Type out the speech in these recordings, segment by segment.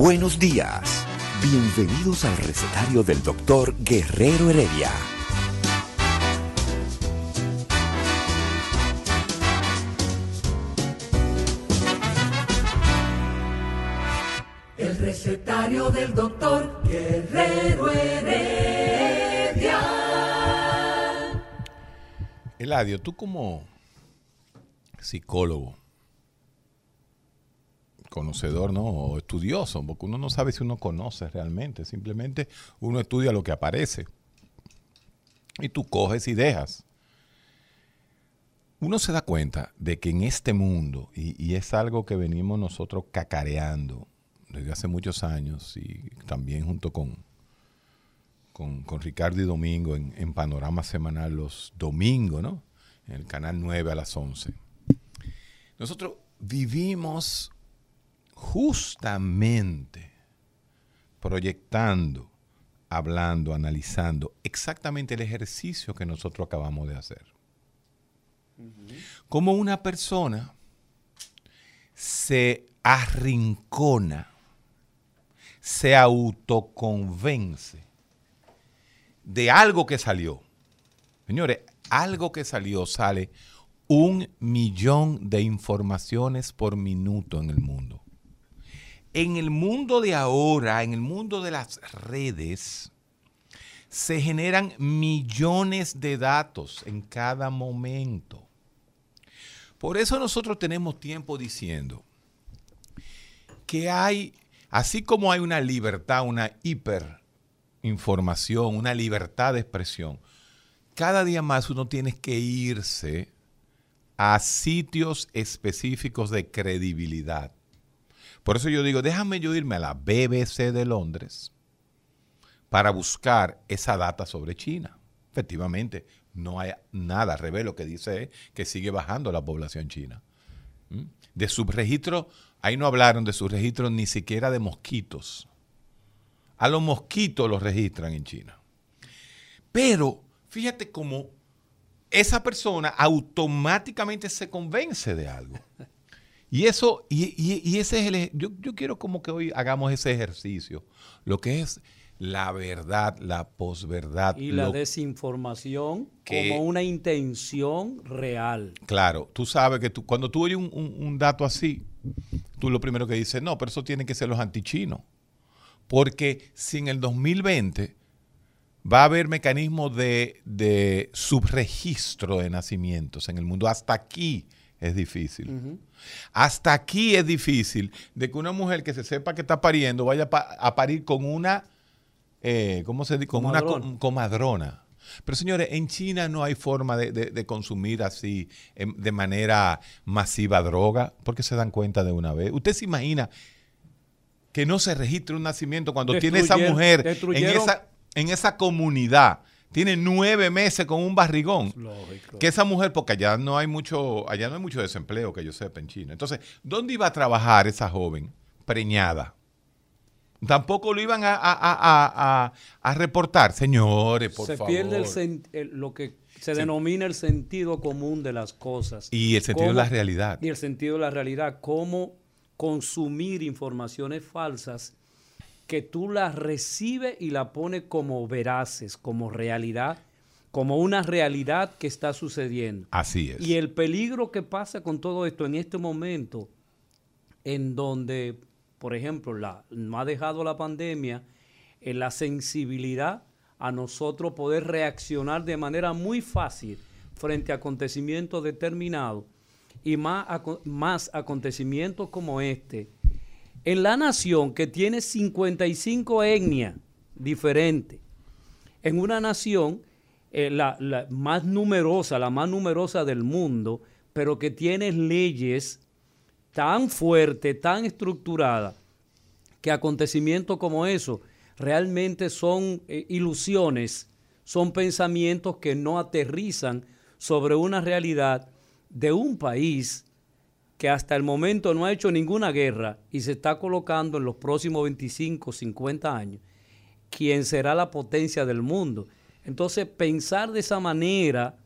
Buenos días. Bienvenidos al recetario del doctor Guerrero Heredia. El recetario del doctor Guerrero Heredia. Eladio, tú como psicólogo, conocedor, ¿no? O estudioso, porque uno no sabe si uno conoce realmente, simplemente uno estudia lo que aparece. Y tú coges y dejas. Uno se da cuenta de que en este mundo, y, es algo que venimos nosotros cacareando desde hace muchos años, y también junto con, con, Ricardo y Domingo en, en Panorama Semanal los domingos, ¿no? En el canal 9 a las 11. Nosotros vivimos justamente proyectando, hablando, analizando exactamente el ejercicio que nosotros acabamos de hacer. Como una persona se arrincona, se autoconvence de algo que salió. Señores, algo que salió sale un millón de informaciones por minuto en el mundo. En el mundo de ahora, en el mundo de las redes, se generan millones de datos en cada momento. Por eso nosotros tenemos tiempo diciendo que hay, así como hay una libertad, una hiperinformación, una libertad de expresión, cada día más uno tiene que irse a sitios específicos de credibilidad. Por eso yo digo, déjame yo irme a la BBC de Londres para buscar esa data sobre China. Efectivamente, no hay nada. Revelo que dice que sigue bajando la población china. ¿Mm? De subregistro, ahí no hablaron de subregistro ni siquiera de mosquitos. A los mosquitos los registran en China. Pero fíjate cómo esa persona automáticamente se convence de algo. Y eso, y, y, y ese es el, yo, yo quiero como que hoy hagamos ese ejercicio, lo que es la verdad, la posverdad. Y la lo- desinformación que- como una intención real. Claro, tú sabes que tú, cuando tú oyes un, un- un dato así, tú lo primero que dices, no, pero eso tienen que ser los antichinos. Porque si en el 2020 va a haber mecanismos de, de subregistro de nacimientos en el mundo, hasta aquí es difícil. Hasta aquí es difícil de que una mujer que se sepa que está pariendo vaya pa- a parir con una, eh, ¿cómo se dice? Con una Comadrona. com- comadrona. Pero señores, en China no hay forma de, de- de consumir así em, de manera masiva droga, porque se dan cuenta de una vez. Usted se imagina que no se registre un nacimiento cuando tiene esa mujer en esa, en esa comunidad, tiene nueve meses con un barrigón. Lógico. Que esa mujer, porque allá no hay mucho, allá no hay mucho desempleo que yo sepa en China. Entonces, ¿dónde iba a trabajar esa joven preñada? Tampoco lo iban a, a- a- a- reportar. Señores, por se favor. pierde el sen- el- lo que se denomina el sentido común de las cosas. Y el sentido de la realidad. Y el sentido de la realidad. Cómo consumir informaciones falsas que tú las recibes y las pones como veraces, como realidad, como una realidad que está sucediendo. Así es. Y el peligro que pasa con todo esto en este momento, en donde, por ejemplo, la, no ha dejado la pandemia, en la sensibilidad a nosotros poder reaccionar de manera muy fácil frente a acontecimientos determinados y más, más acontecimientos como este, en la nación que tiene 55 etnias diferentes, en una nación eh, la, más numerosa, la más numerosa del mundo, pero que tiene leyes tan fuertes, tan estructuradas, que acontecimientos como eso realmente son eh, ilusiones, son pensamientos que no aterrizan sobre una realidad de un país que hasta el momento no ha hecho ninguna guerra y se está colocando en los próximos 25, 50 años, quien será la potencia del mundo. Entonces, pensar de esa manera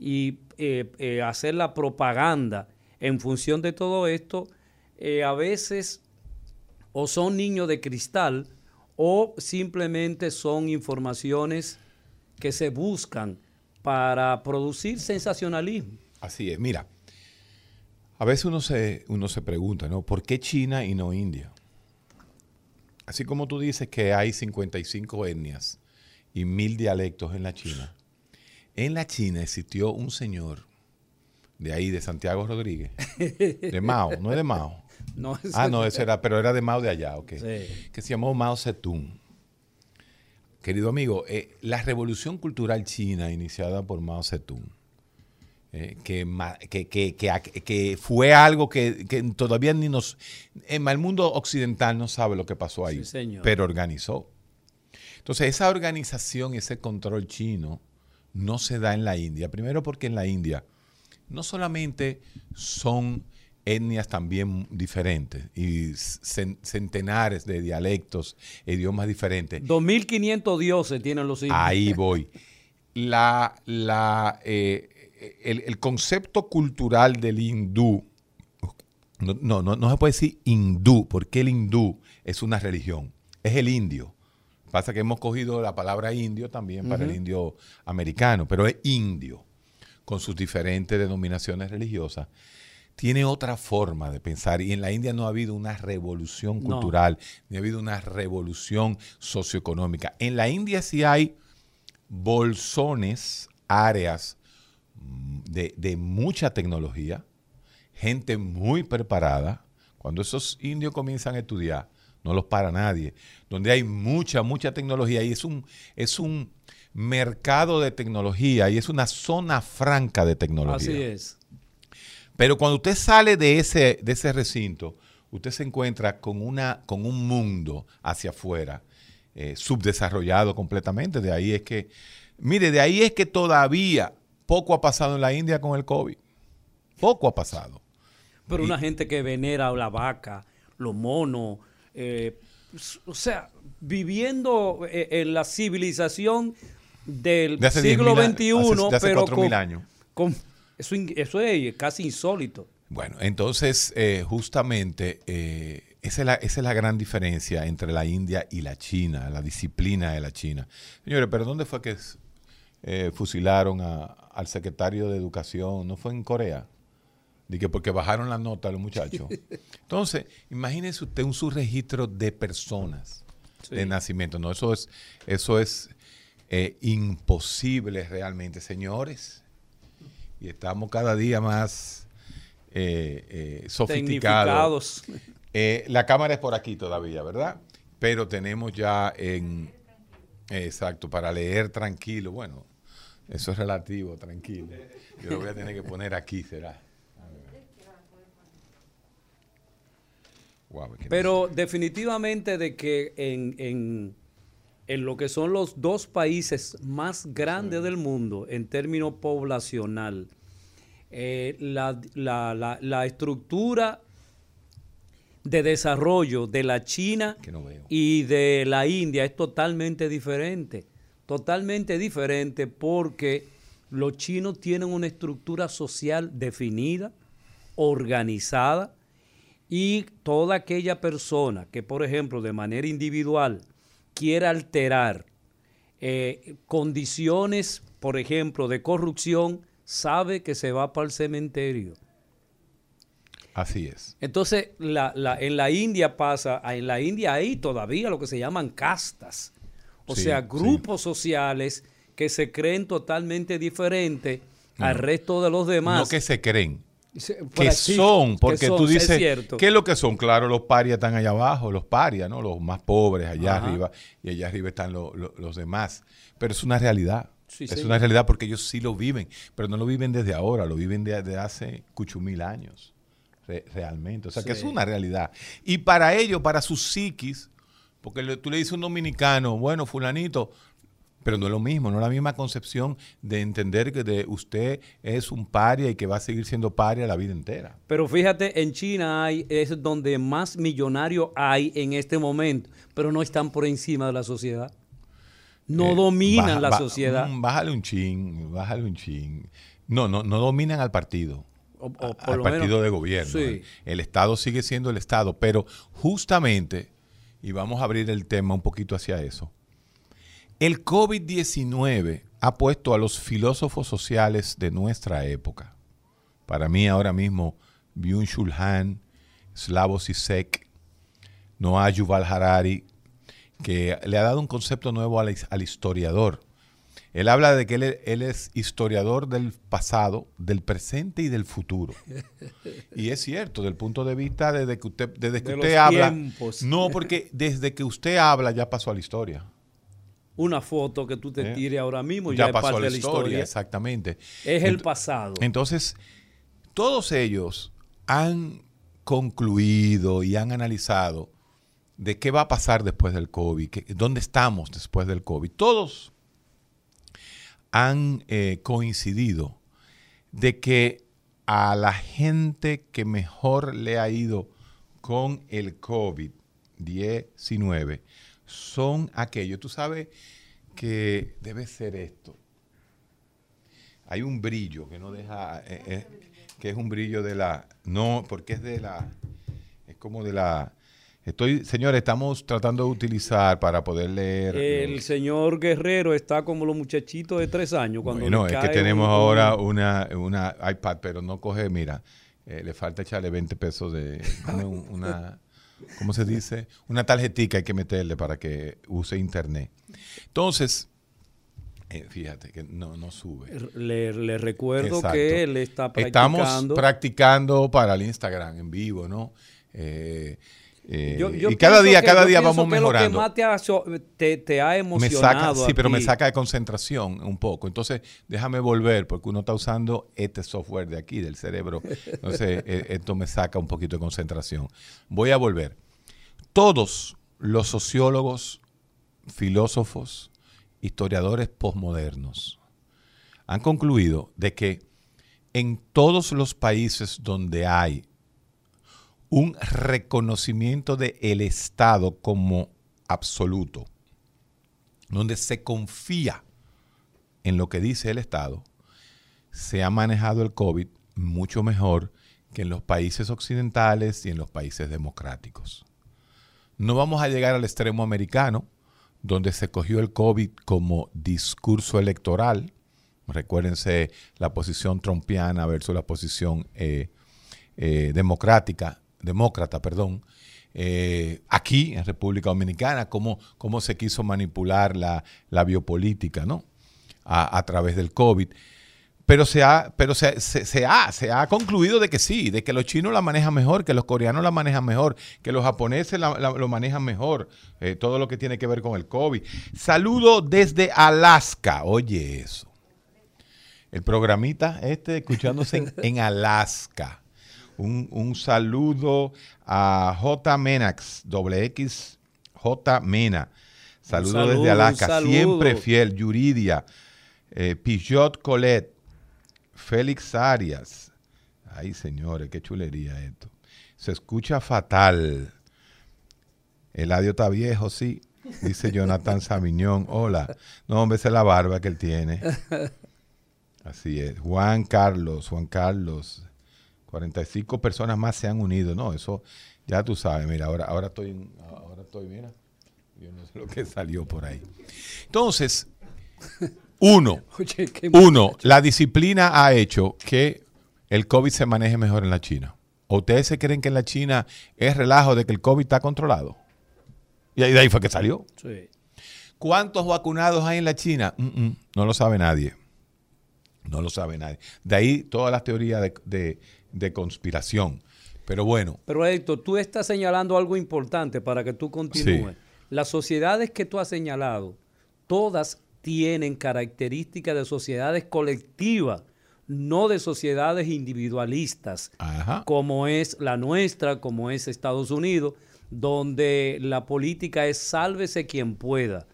y eh, eh, hacer la propaganda en función de todo esto, eh, a veces o son niños de cristal o simplemente son informaciones que se buscan para producir sensacionalismo. Así es, mira, a veces uno se, uno se pregunta, ¿no? ¿Por qué China y no India? Así como tú dices que hay 55 etnias y mil dialectos en la China, en la China existió un señor de ahí, de Santiago Rodríguez, de Mao, no es de Mao. No, Ah, no, ese era, pero era de Mao de allá, ok. Sí. Que se llamó Mao Zedong. Querido amigo, eh, la revolución cultural china iniciada por Mao Zedong, eh, que, que, que- que fue algo que, que todavía ni nos... En el mundo occidental no sabe lo que pasó ahí, Sí, señor. pero organizó. Entonces, esa organización ese control chino no se da en la India. Primero porque en la India no solamente son etnias también diferentes y cen- centenares de dialectos, idiomas diferentes. 2.500 dioses tienen los indios. Ahí voy. La, la, eh, el, el concepto cultural del hindú, no, no, no, no se puede decir hindú, porque el hindú es una religión, es el indio. Pasa que hemos cogido la palabra indio también para el indio americano, pero es indio, con sus diferentes denominaciones religiosas. Tiene otra forma de pensar y en la India no ha habido una revolución No. cultural, ni ha habido una revolución socioeconómica. En la India sí hay bolsones, áreas de, de mucha tecnología, gente muy preparada. Cuando esos indios comienzan a estudiar, no los para nadie. Donde hay mucha, mucha tecnología y es un, es un mercado de tecnología y es una zona franca de tecnología. Así es. Pero cuando usted sale de ese, de ese recinto, usted se encuentra con, una, con un mundo hacia afuera, eh, subdesarrollado completamente. De ahí es que, mire, de ahí es que todavía poco ha pasado en la India con el COVID. Poco ha pasado. Pero Y- una gente que venera la vaca, los monos, eh, o sea, viviendo eh, en la civilización del De siglo 10.000 a- XXI, hace- de hace pero 4.000 con, años. con- eso, es casi insólito. Bueno, entonces, eh, justamente, eh, esa, es la, esa es la gran diferencia entre la India y la China, la disciplina de la China. Señores, pero ¿dónde fue que eh, fusilaron a- al secretario de Educación? ¿No fue en Corea? Dije, porque bajaron la nota los muchachos. Entonces, imagínese usted un subregistro de personas Sí. de nacimiento. No, eso es, eso es eh, imposible realmente, señores. Y estamos cada día más eh, eh, sofisticados. Eh, la cámara es por aquí todavía, ¿verdad? Pero tenemos ya en... Exacto, para leer tranquilo. Bueno, eso es relativo, tranquilo. Yo lo voy a tener que poner aquí, será. Pero definitivamente de que en, en- en lo que son los dos países más grandes del mundo en términos poblacional, eh, la, la- la- la estructura de desarrollo de la China no y de la India es totalmente diferente. Totalmente diferente porque los chinos tienen una estructura social definida, organizada, y toda aquella persona que, por ejemplo, de manera individual quiera alterar eh, condiciones, por ejemplo, de corrupción, sabe que se va para el cementerio. Así es. Entonces, la- la- en la India pasa, en la India hay todavía lo que se llaman castas, o Sí, sea, sí. grupos sociales que se creen totalmente diferentes al resto de los demás. No que se creen, Se- que son, que porque son, tú dices, es. ¿qué es lo que son? Claro, los parias están allá abajo, los parias, ¿no? Los más pobres allá Ajá. arriba, y allá arriba están lo- lo- los demás. Pero es una realidad. Sí, es una realidad porque ellos sí lo viven, pero no lo viven desde ahora, lo viven desde hace cuchumil años, re- realmente. O sea, que es una realidad. Y para ellos, para sus psiquis, porque le- tú le dices a un dominicano, bueno, fulanito, pero no es lo mismo, no es la misma concepción de entender que de usted es un paria y que va a seguir siendo paria la vida entera. Pero fíjate, en China hay, es donde más millonarios hay en este momento, pero no están por encima de la sociedad. No Eh, dominan baja- la ba- sociedad. mm, Bájale un chin, bájale un chin. No, no, no dominan al partido. O- o a- por al lo partido menos- de gobierno. Sí. El, el Estado sigue siendo el Estado, pero justamente, y vamos a abrir el tema un poquito hacia eso, el COVID-19 ha puesto a los filósofos sociales de nuestra época, para mí ahora mismo, Byung-Chul Han, Slavoj Zizek, Noah Yuval Harari, que le ha dado un concepto nuevo al, al historiador. Él habla de que él, es- él es historiador del pasado, del presente y del futuro. Y es cierto, desde el punto de vista desde que usted, desde que De usted habla. tiempos. No, porque desde que usted habla ya pasó a la historia. Una foto que tú te ¿Eh? tires ahora mismo ya, ya es pasó parte a la de la historia, historia. exactamente. Es el pasado. Entonces, todos ellos han concluido y han analizado de qué va a pasar después del COVID, que- dónde estamos después del COVID. Todos han eh, coincidido de que a la gente que mejor le ha ido con el COVID-19 son aquellos, tú sabes que debe ser esto. Hay un brillo que no deja, eh, eh, que es un brillo de la, no, porque es de la, es como de la, estoy, señores, estamos tratando de utilizar para poder leer. El los- señor Guerrero está como los muchachitos de tres años. Cuando bueno, es que tenemos un- ahora una, una iPad, pero no coge, mira, eh, le falta echarle 20 pesos de una, una- ¿cómo se dice? Una tarjetica hay que meterle para que use internet. Entonces, eh, fíjate que no, no sube. Le, le recuerdo Exacto. que él está Estamos practicando. practicando para el Instagram en vivo, ¿no? Eh, eh, Yo- yo y cada día, que- cada día vamos que Lo que mejorando. más te ha, te, te ha Me emocionado. saca, sí, pero me saca de concentración un poco. Entonces, déjame volver, porque uno está usando este software de aquí, del cerebro. Entonces, eh, esto me saca un poquito de concentración. Voy a volver. Todos los sociólogos, filósofos, historiadores posmodernos han concluido de que en todos los países donde hay un reconocimiento del el Estado como absoluto, donde se confía en lo que dice el Estado, se ha manejado el COVID mucho mejor que en los países occidentales y en los países democráticos. No vamos a llegar al extremo americano, donde se cogió el COVID como discurso electoral. Recuérdense la posición trompiana versus la posición eh, eh, democrática, demócrata, perdón. Eh, aquí en República Dominicana, cómo, cómo se quiso manipular la, la biopolítica, ¿no? A, través del COVID. Pero se ha, pero se, se- ha, se ha concluido de que sí, de que los chinos la manejan mejor, que los coreanos la manejan mejor, que los japoneses la- lo manejan mejor, eh, todo lo que tiene que ver con el COVID. Saludo desde Alaska, oye eso. El programita este escuchándose en Alaska. Un, un saludo a J. Menax, doble X, J. Mena. Saludo, saludo, desde Alaska, saludo. siempre fiel. Yuridia, eh, Pijot Colet, Félix Arias. Ay, señores, qué chulería esto. Se escucha fatal. El audio está viejo, sí. Dice Jonathan Samiñón. Hola. No, hombre, esa es la barba que él tiene. Así es. Juan Carlos, Juan Carlos. 45 personas más se han unido. No, eso ya tú sabes. Mira, ahora, ahora estoy, ahora estoy, mira. Yo no sé lo que salió por ahí. Entonces, uno, uno, la disciplina ha hecho que el COVID se maneje mejor en la China. ¿O ustedes se creen que en la China es relajo de que el COVID está controlado? Y de ahí fue que salió. Sí. ¿Cuántos vacunados hay en la China? Mm, mm, no lo sabe nadie. No lo sabe nadie. De ahí todas las teorías de, de- de conspiración. Pero bueno, Pero Héctor, tú estás señalando algo importante para que tú continúes. Sí. Las sociedades que tú has señalado, todas tienen características de sociedades colectivas, no de sociedades individualistas, Ajá. como es la nuestra, como es Estados Unidos, donde la política es sálvese quien pueda.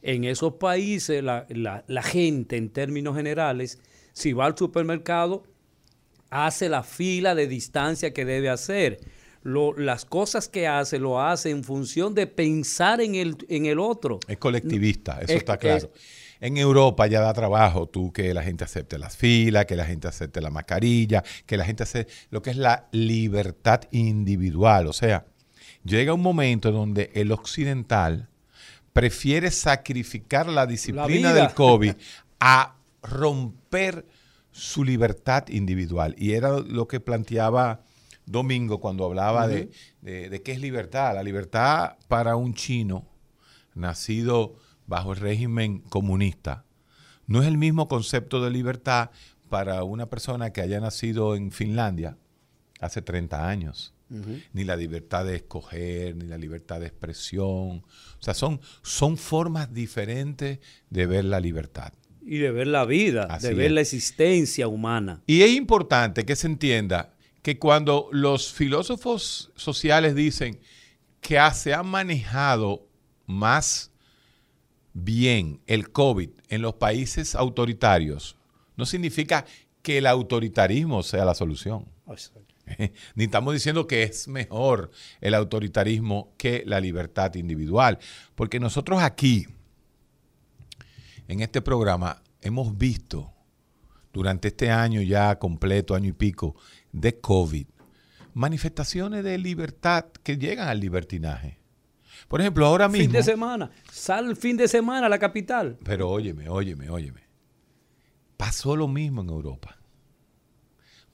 En esos países la, la- la gente, en términos generales, si va al supermercado, hace la fila de distancia que debe hacer. Lo- las cosas que hace, lo hace en función de pensar en el, en el otro. Es colectivista, eso Es- está claro. en Europa ya da trabajo tú que la gente acepte las filas, que la gente acepte la mascarilla, que la gente acepte lo que es la libertad individual. O sea, llega un momento donde el occidental prefiere sacrificar la disciplina del COVID a romper su libertad individual. Y era lo que planteaba Domingo cuando hablaba de, de- de qué es libertad. La libertad para un chino nacido bajo el régimen comunista no es el mismo concepto de libertad para una persona que haya nacido en Finlandia hace 30 años. Ni la libertad de escoger, ni la libertad de expresión. O sea, son, son formas diferentes de ver la libertad. Y de ver la vida, Así de ver es. la existencia humana. Y es importante que se entienda que cuando los filósofos sociales dicen que se ha manejado más bien el COVID en los países autoritarios, no significa que el autoritarismo sea la solución. Ni estamos diciendo que es mejor el autoritarismo que la libertad individual, porque nosotros aquí, en este programa, hemos visto durante este año ya completo, año y pico, de COVID, manifestaciones de libertad que llegan al libertinaje. Por ejemplo, ahora mismo... Fin de semana. Sal fin de semana a la capital. Pero óyeme, óyeme, óyeme. Pasó lo mismo en Europa.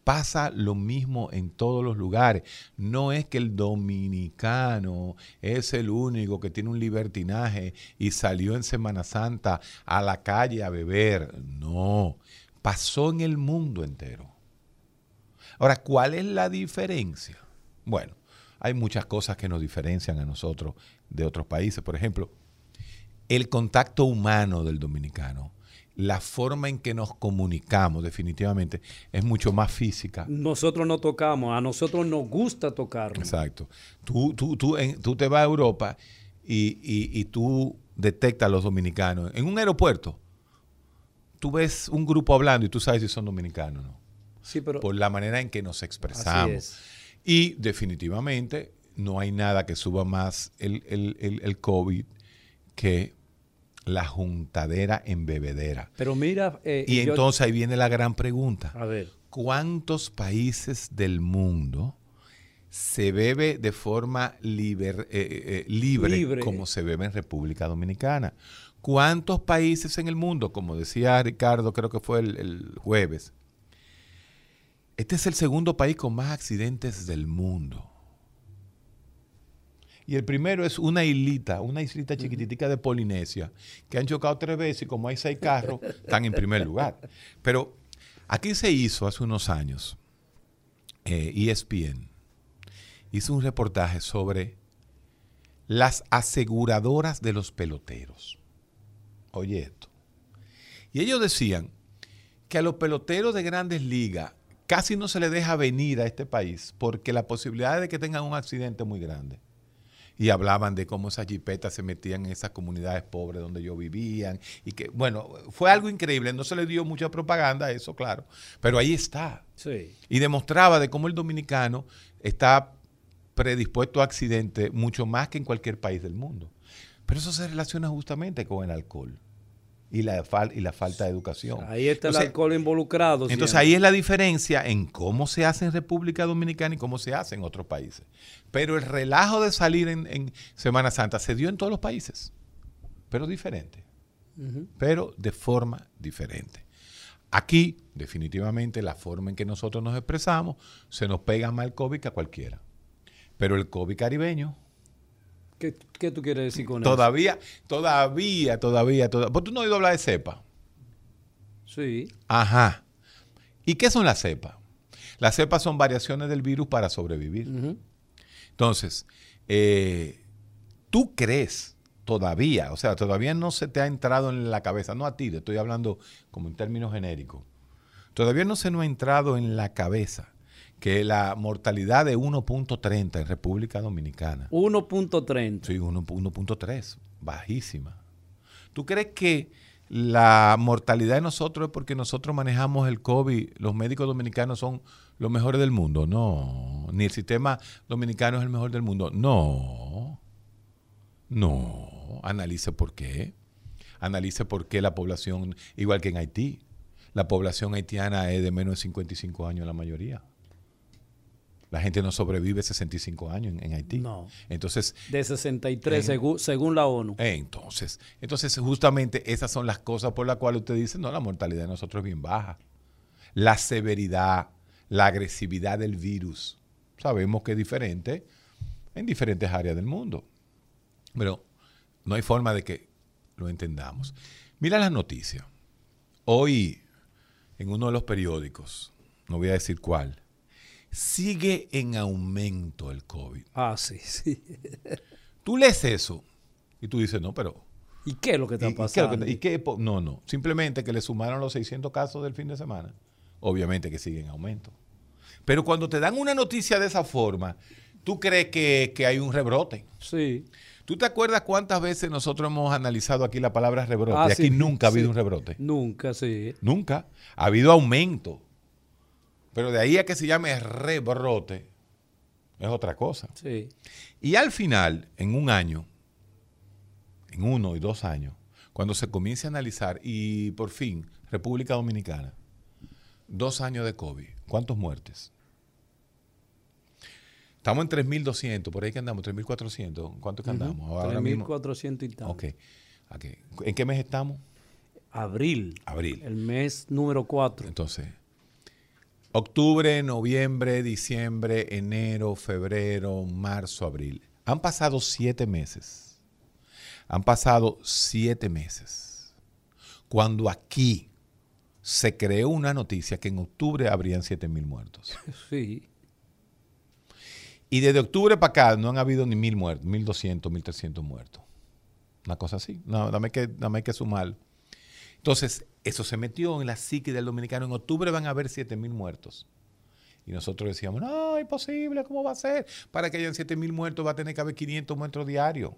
Pasa lo mismo en todos los lugares. No es que el dominicano es el único que tiene un libertinaje y salió en Semana Santa a la calle a beber. No, pasó en el mundo entero. Ahora, ¿cuál es la diferencia? Bueno, hay muchas cosas que nos diferencian a nosotros de otros países. Por ejemplo, el contacto humano del dominicano, la forma en que nos comunicamos definitivamente es mucho más física. Nosotros no tocamos, a nosotros nos gusta tocarnos. Exacto. Tú, tú, tú, en- tú te vas a Europa y, y- y tú detectas a los dominicanos. En un aeropuerto, tú ves un grupo hablando y tú sabes si son dominicanos o no. Sí, pero Por la manera en que nos expresamos. es. Y definitivamente no hay nada que suba más el, el- el- el COVID que la juntadera en bebedera. pero mira, eh, Y yo- entonces ahí viene la gran pregunta. a ver, ¿Cuántos países del mundo se bebe de forma liber- eh, eh, libre, Libre. como se bebe en República Dominicana? ¿Cuántos países en el mundo, como decía Ricardo, creo que fue el, el jueves? Este es el segundo país con más accidentes del mundo. Y el primero es una islita, una islita chiquititica de Polinesia, que han chocado tres veces y como hay seis carros, están en primer lugar. Pero aquí se hizo hace unos años, eh, ESPN hizo un reportaje sobre las aseguradoras de los peloteros. Oye esto. Y ellos decían que a los peloteros de grandes ligas casi no se les deja venir a este país porque la posibilidad de que tengan un accidente es muy grande. Y hablaban de cómo esas jipetas se metían en esas comunidades pobres donde ellos vivían. Y que, bueno, fue algo increíble. No se le dio mucha propaganda a eso, claro. Pero ahí está. sí. Y demostraba de cómo el dominicano está predispuesto a accidentes mucho más que en cualquier país del mundo. Pero eso se relaciona justamente con el alcohol y la, fal- y la falta de educación. Ahí está el alcohol involucrado. entonces siempre. ahí es la diferencia en cómo se hace en República Dominicana y cómo se hace en otros países. Pero el relajo de salir en, en Semana Santa se dio en todos los países, pero diferente, pero de forma diferente. Aquí, definitivamente, la forma en que nosotros nos expresamos se nos pega más el COVID que a cualquiera. Pero el COVID caribeño, ¿Qué, qué tú quieres decir con eso? todavía, todavía, todavía, todavía. ¿Por tú no has oído hablar de cepa? Sí. Ajá. ¿Y qué son las cepas? Las cepas son variaciones del virus para sobrevivir. Entonces, eh, ¿tú crees todavía, o sea, todavía no se te ha entrado en la cabeza, no a ti, te estoy hablando como en términos genéricos, todavía no se nos ha entrado en la cabeza que la mortalidad de 1.30 en República Dominicana. 1.30. Sí, 1.3, bajísima. ¿Tú crees que la mortalidad de nosotros es porque nosotros manejamos el COVID, los médicos dominicanos son los mejores del mundo? No. Ni el sistema dominicano es el mejor del mundo. No. No. Analice por qué. Analice por qué la población, igual que en Haití, la población haitiana es de menos de 55 años la mayoría. La gente no sobrevive 65 años en, en Haití. No. Entonces, De 63, En- segu- según la ONU. entonces, entonces, justamente esas son las cosas por las cuales usted dice, no, la mortalidad de nosotros es bien baja. La severidad, la agresividad del virus, sabemos que es diferente en diferentes áreas del mundo. Pero no hay forma de que lo entendamos. Mira las noticias. Hoy, en uno de los periódicos, no voy a decir cuál, sigue en aumento el COVID. Ah, sí, sí. Tú lees eso y tú dices, no, pero ¿Y qué es lo que está ¿Y- y qué es lo pasando? y qué no, no. Simplemente que le sumaron los 600 casos del fin de semana. Obviamente que sigue en aumento. Pero cuando te dan una noticia de esa forma, tú crees que, que hay un rebrote. Sí. ¿Tú te acuerdas cuántas veces nosotros hemos analizado aquí la palabra rebrote? Ah, y aquí sí, nunca ha habido sí. un rebrote. Nunca, sí. Nunca. Ha habido aumento. Pero de ahí a que se llame rebrote, es otra cosa. Sí. Y al final, en un año, en uno y dos años, cuando se comience a analizar, y por fin, República Dominicana, dos años de COVID, ¿cuántos muertes? Estamos en 3.200, por ahí que andamos, 3.400, ¿cuántos que andamos? Ahora mismo. 3.400 y tal. Ok. ok. ¿En qué mes estamos? Abril. Abril. El mes número 4. Entonces, octubre, noviembre, diciembre, enero, febrero, marzo, abril. Han pasado siete meses. Han pasado siete meses. Cuando aquí se creó una noticia que en octubre habrían siete mil muertos. Sí. Y desde octubre para acá no han habido ni mil muertos, mil doscientos, mil trescientos muertos. Una cosa así. No, dame que, dame que sumarlo. Entonces, eso se metió en la psique del dominicano. En octubre van a haber 7 mil muertos. Y nosotros decíamos, no, imposible, ¿cómo va a ser? Para que hayan 7 mil muertos va a tener que haber 500 muertos diarios.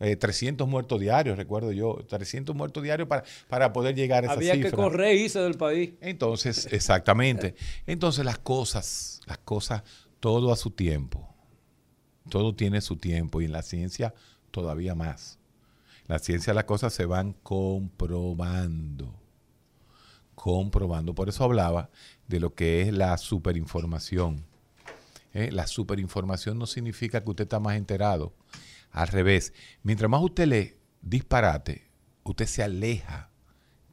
Eh, 300 muertos diarios, recuerdo yo. 300 muertos diarios para, para poder llegar a esa Había cifra. que correr irse del país. Entonces, exactamente. Entonces las cosas, las cosas, todo a su tiempo. Todo tiene su tiempo y en la ciencia todavía más. La ciencia las cosas se van comprobando. Comprobando. Por eso hablaba de lo que es la superinformación. ¿Eh? La superinformación no significa que usted está más enterado. Al revés, mientras más usted lee disparate, usted se aleja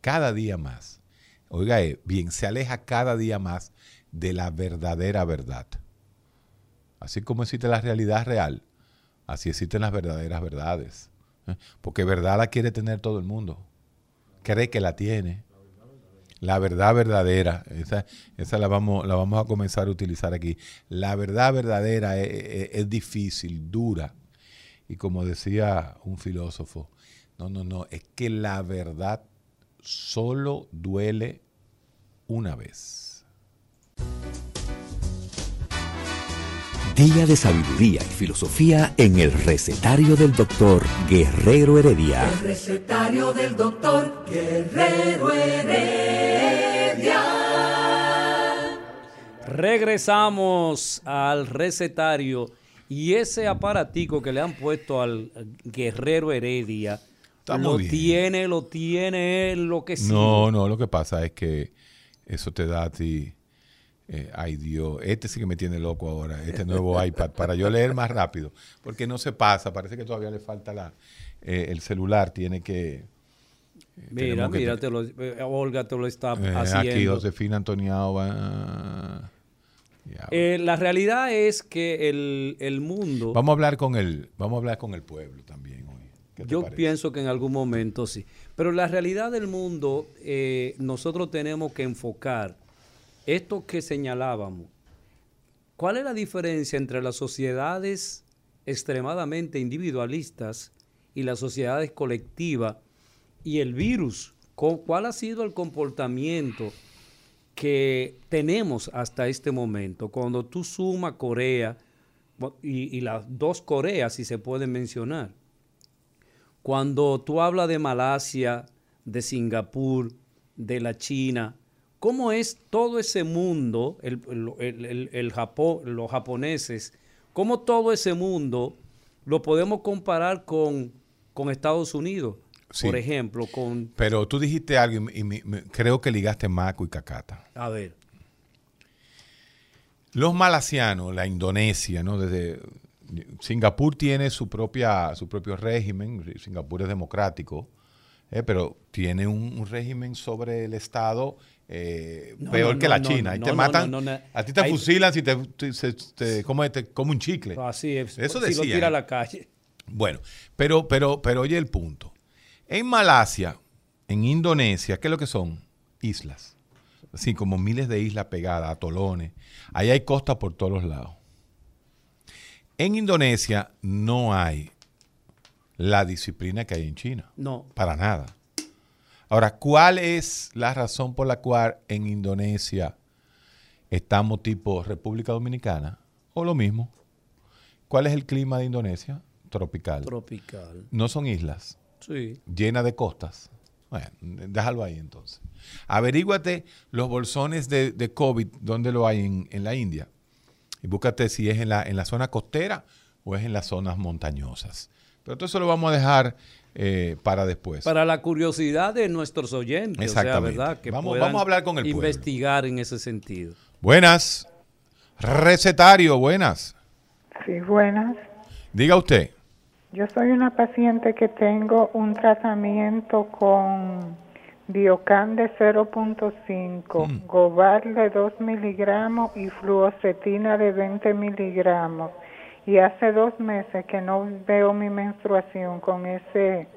cada día más. Oiga, eh, bien, se aleja cada día más de la verdadera verdad. Así como existe la realidad real, así existen las verdaderas verdades. Porque verdad la quiere tener todo el mundo. Cree que la tiene. La verdad verdadera, esa, esa la, vamos, la vamos a comenzar a utilizar aquí. La verdad verdadera es, es- es difícil, dura. Y como decía un filósofo, no, no, no, es que la verdad solo duele una vez. Día de sabiduría y filosofía en el recetario del doctor Guerrero Heredia. El recetario del doctor Guerrero Heredia. Regresamos al recetario y ese aparatico que le han puesto al Guerrero Heredia Está lo muy bien. tiene, lo tiene él, lo que sí. No, no, lo que pasa es que eso te da a ti, eh, ay Dios, este sí que me tiene loco ahora, este nuevo iPad, para yo leer más rápido, porque no se pasa, parece que todavía le falta la, eh, el celular, tiene que... eh, Mira, que mira, te- te lo- Olga te lo está haciendo. aquí Josefina Antoniao va... la realidad es que el, el mundo, Vamos a hablar con el, vamos a hablar con el pueblo también hoy. ¿Qué te yo parece? pienso que en algún momento sí, pero la realidad del mundo, nosotros tenemos que enfocar esto que señalábamos. ¿Cuál es la diferencia entre las sociedades extremadamente individualistas y las sociedades colectivas y el virus. ¿Cuál ha sido el comportamiento que tenemos hasta este momento? Cuando tú sumas Corea y las dos Coreas, si se pueden mencionar. Cuando tú hablas de Malasia, de Singapur, de la China, ¿cómo es todo ese mundo, el, el- el- el- Japón, los japoneses, cómo todo ese mundo lo podemos comparar con, con Estados Unidos? Sí. Por ejemplo, con... Pero tú dijiste algo y, me- y me- me- creo que ligaste Maco y Cacata. A ver, Los malasianos, la Indonesia, ¿no? Desde Singapur tiene su propia su propio régimen. Singapur es democrático, eh, pero tiene un, un régimen sobre el Estado eh, No, peor no, que la China. Ahí te matan, a ti te Ahí- fusilan si te, te- como un chicle. así es. Eso si lo decía, tira a la calle. Bueno, pero, pero, pero oye el punto. En Malasia, en Indonesia, ¿qué es lo que son? Islas. Así como miles de islas pegadas, atolones. Ahí hay costas por todos los lados. En Indonesia no hay la disciplina que hay en China. No, Para nada. Ahora, ¿cuál es la razón por la cual en Indonesia estamos tipo República Dominicana? O lo mismo. ¿Cuál es el clima de Indonesia? Tropical. tropical. no son islas Sí. llenas de costas. Bueno, déjalo ahí entonces. Averíguate los bolsones de, de COVID, ¿dónde lo hay en, en la India? Y búscate si es en la, en la zona costera o es en las zonas montañosas. Pero todo eso lo vamos a dejar eh, para después. Para la curiosidad de nuestros oyentes, o sea, Exactamente. ¿verdad? Que Vamos- vamos a hablar con el pueblo. Investigar en ese sentido. Buenas. Recetario, buenas. Sí, buenas. Diga usted. Yo soy una paciente que tengo un tratamiento con Biocan de 0.5, Gobar de 2 miligramos y fluoxetina de 20 miligramos. Y hace dos meses que no veo mi menstruación con ese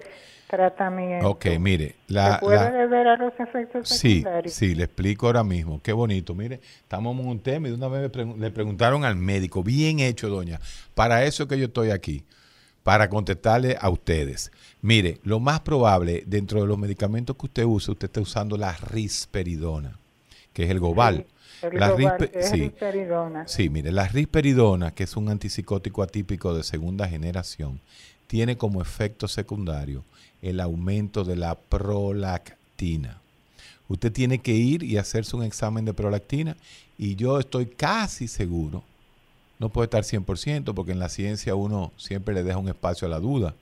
tratamiento. Ok, mire. La, ¿Se puede la- deber a los efectos Sí, secundarios? sí, le explico ahora mismo. Qué bonito. Mire, estamos en un tema y de una vez me pregun- le preguntaron al médico. Bien hecho, doña. Para eso que yo estoy aquí. Para contestarle a ustedes. Mire, lo más probable, dentro de los medicamentos que usted usa, usted está usando la risperidona, que es el Gobal. La Gobar, rispe- es sí. risperidona. Sí, mire, la risperidona, que es un antipsicótico atípico de segunda generación, tiene como efecto secundario el aumento de la prolactina. Usted tiene que ir y hacerse un examen de prolactina y yo estoy casi seguro, no puede estar 100% porque en la ciencia uno siempre le deja un espacio a la duda,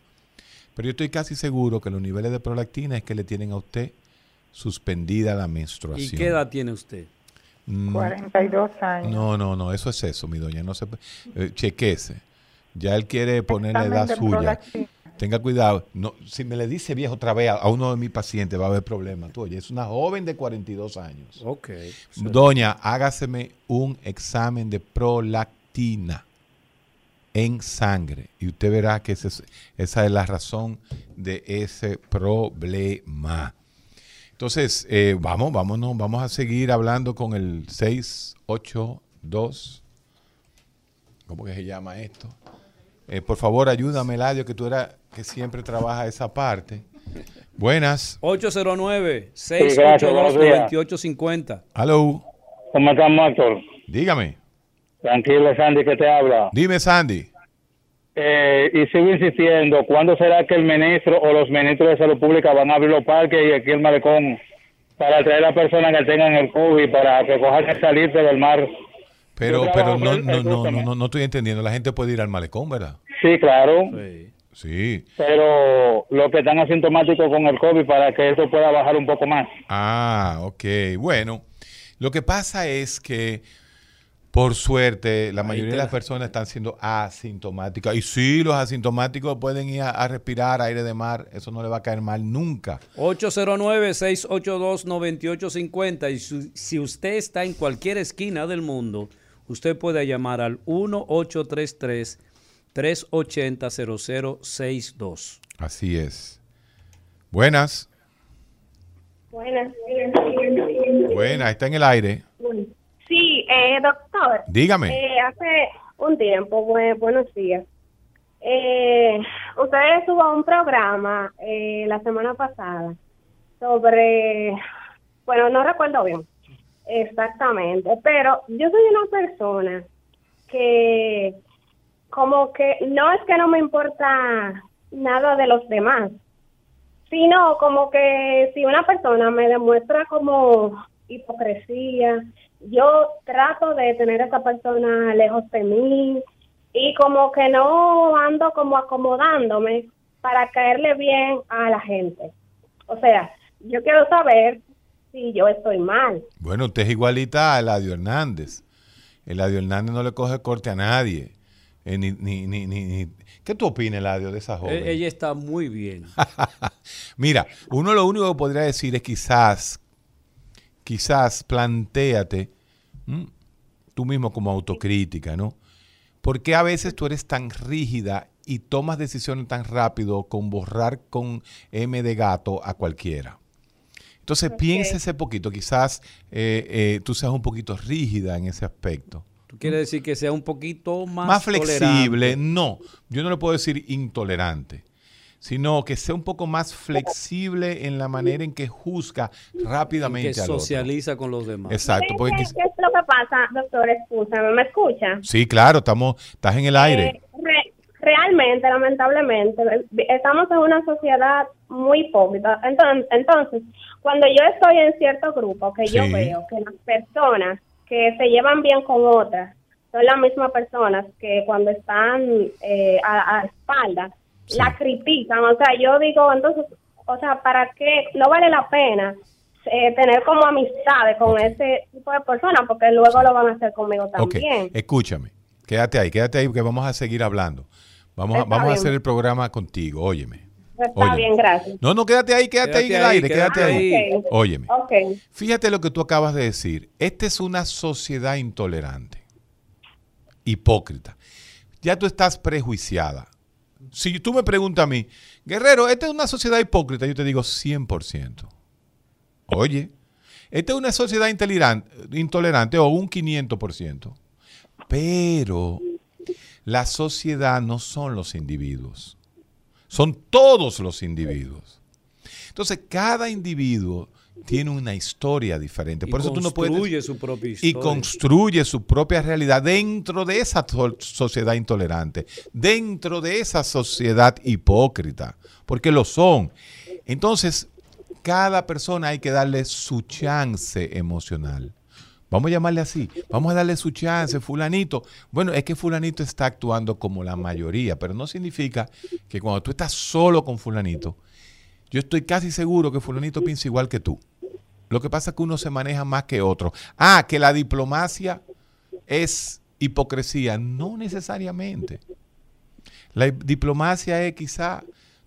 pero yo estoy casi seguro que los niveles de prolactina es que le tienen a usted suspendida la ¿Y menstruación. qué edad tiene usted? Mm, 42 años. no, no, no, eso es eso, mi doña. No se, eh, chequese. Ya él quiere poner la edad suya. Tenga cuidado. No, si me le dice viejo otra vez a, a uno de mis pacientes, va a haber problemas. Tú, oye, es una joven de 42 años. Ok. Doña, hágaseme un examen de prolactina en sangre y usted verá que ese esa es la razón de ese problema. Entonces, eh, vamos, vámonos, vamos a seguir hablando con el 682. ¿Cómo que se llama esto? Eh, por favor, ayúdame, Eladio, que tú eras que siempre trabaja esa parte. Buenas. 809-682-9850. Hello. ¿Cómo estamos, Héctor? Dígame. Tranquilo, Sandy, que te habla. Dime, Sandy. Eh, y sigo insistiendo, ¿cuándo será que el ministro o los ministros de Salud Pública van a abrir los parques y aquí el malecón para traer a personas que tengan el COVID para que cojan que salirse del mar? Pero, pero no, no, no, no, no, no estoy entendiendo. La gente puede ir al malecón, ¿verdad? Sí, claro, Sí. Sí. pero los que están asintomáticos con el COVID para que eso pueda bajar un poco más. Ah, ok. Bueno, lo que pasa es que, por suerte, la mayoría de las la- personas están siendo asintomáticas. Y sí, los asintomáticos pueden ir a, a respirar aire de mar. Eso no le va a caer mal nunca. 809-682-9850. Y su- si usted está en cualquier esquina del mundo, usted puede llamar al 1-833-380-0062. Así es. Buenas. Buenas. Buenas, está en el aire. Sí, eh, doctor. Dígame. Eh, hace un tiempo, bue- buenos días. Eh, ustedes tuvo un programa eh, la semana pasada sobre, bueno, no recuerdo bien exactamente, pero yo soy una persona que como que no es que no me importa nada de los demás, sino como que si una persona me demuestra como hipocresía, yo trato de tener a esa persona lejos de mí y como que no ando como acomodándome para caerle bien a la gente. O sea, yo quiero saber si yo estoy mal. Bueno, usted es igualita a Eladio Hernández. Eladio Hernández no le coge corte a nadie. Eh, ni, ni, ni, ni, ¿Qué tú opinas, Eladio, de esa E- joven? Ella está muy bien. Mira, uno lo único que podría decir es quizás, quizás plantéate ¿m? tú mismo como autocrítica, ¿no? ¿Por qué a veces tú eres tan rígida y tomas decisiones tan rápido con borrar con M de gato a cualquiera? Entonces piénsese poquito, quizás eh, eh, tú seas un poquito rígida en ese aspecto. ¿Tú quieres decir que sea un poquito más, Más flexible, tolerante? no, yo no le puedo decir intolerante, sino que sea un poco más flexible en la manera en que juzga rápidamente que al otro. socializa con los demás. Exacto, porque ¿Qué, es lo que pasa, doctor? Escúchame, ¿me escucha? sí, claro, estamos, estás en el aire. Eh, re- realmente, lamentablemente, estamos en una sociedad muy hipócrita. Entonces, entonces, cuando yo estoy en cierto grupo, que yo veo que las personas que se llevan bien con otras son las mismas personas que cuando están eh, a, a espaldas Sí. la critican. O sea, yo digo, entonces, o sea, ¿para qué? No vale la pena eh, tener como amistades con ese tipo de personas porque luego lo van a hacer conmigo también. escúchame, quédate ahí, quédate ahí porque vamos a seguir hablando. Vamos, a, vamos a hacer el programa contigo, óyeme. Está Óyeme. bien, gracias. No, no, quédate ahí, quédate, ahí en Quédate el ahí, aire, quédate quédate ahí. ahí. Óyeme. Fíjate lo que tú acabas de decir. Esta es una sociedad intolerante, hipócrita. Ya tú estás prejuiciada. Si tú me preguntas a mí, Guerrero, ¿esta es una sociedad hipócrita? Yo te digo 100%. Oye, esta es una sociedad intolerante, o un 500%. Pero la sociedad no son los individuos. Son todos los individuos. Entonces, cada individuo tiene una historia diferente. Y Por eso tú no puedes construye su propia y historia. construye su propia realidad dentro de esa sociedad intolerante, dentro de esa sociedad hipócrita, porque lo son. Entonces, cada persona hay que darle su chance emocional. Vamos a llamarle así, vamos a darle su chance, fulanito. Bueno, es que fulanito está actuando como la mayoría, pero no significa que cuando tú estás solo con fulanito, yo estoy casi seguro que fulanito piensa igual que tú. Lo que pasa es que uno se maneja más que otro. Ah, que la diplomacia es hipocresía. No necesariamente. La diplomacia es quizá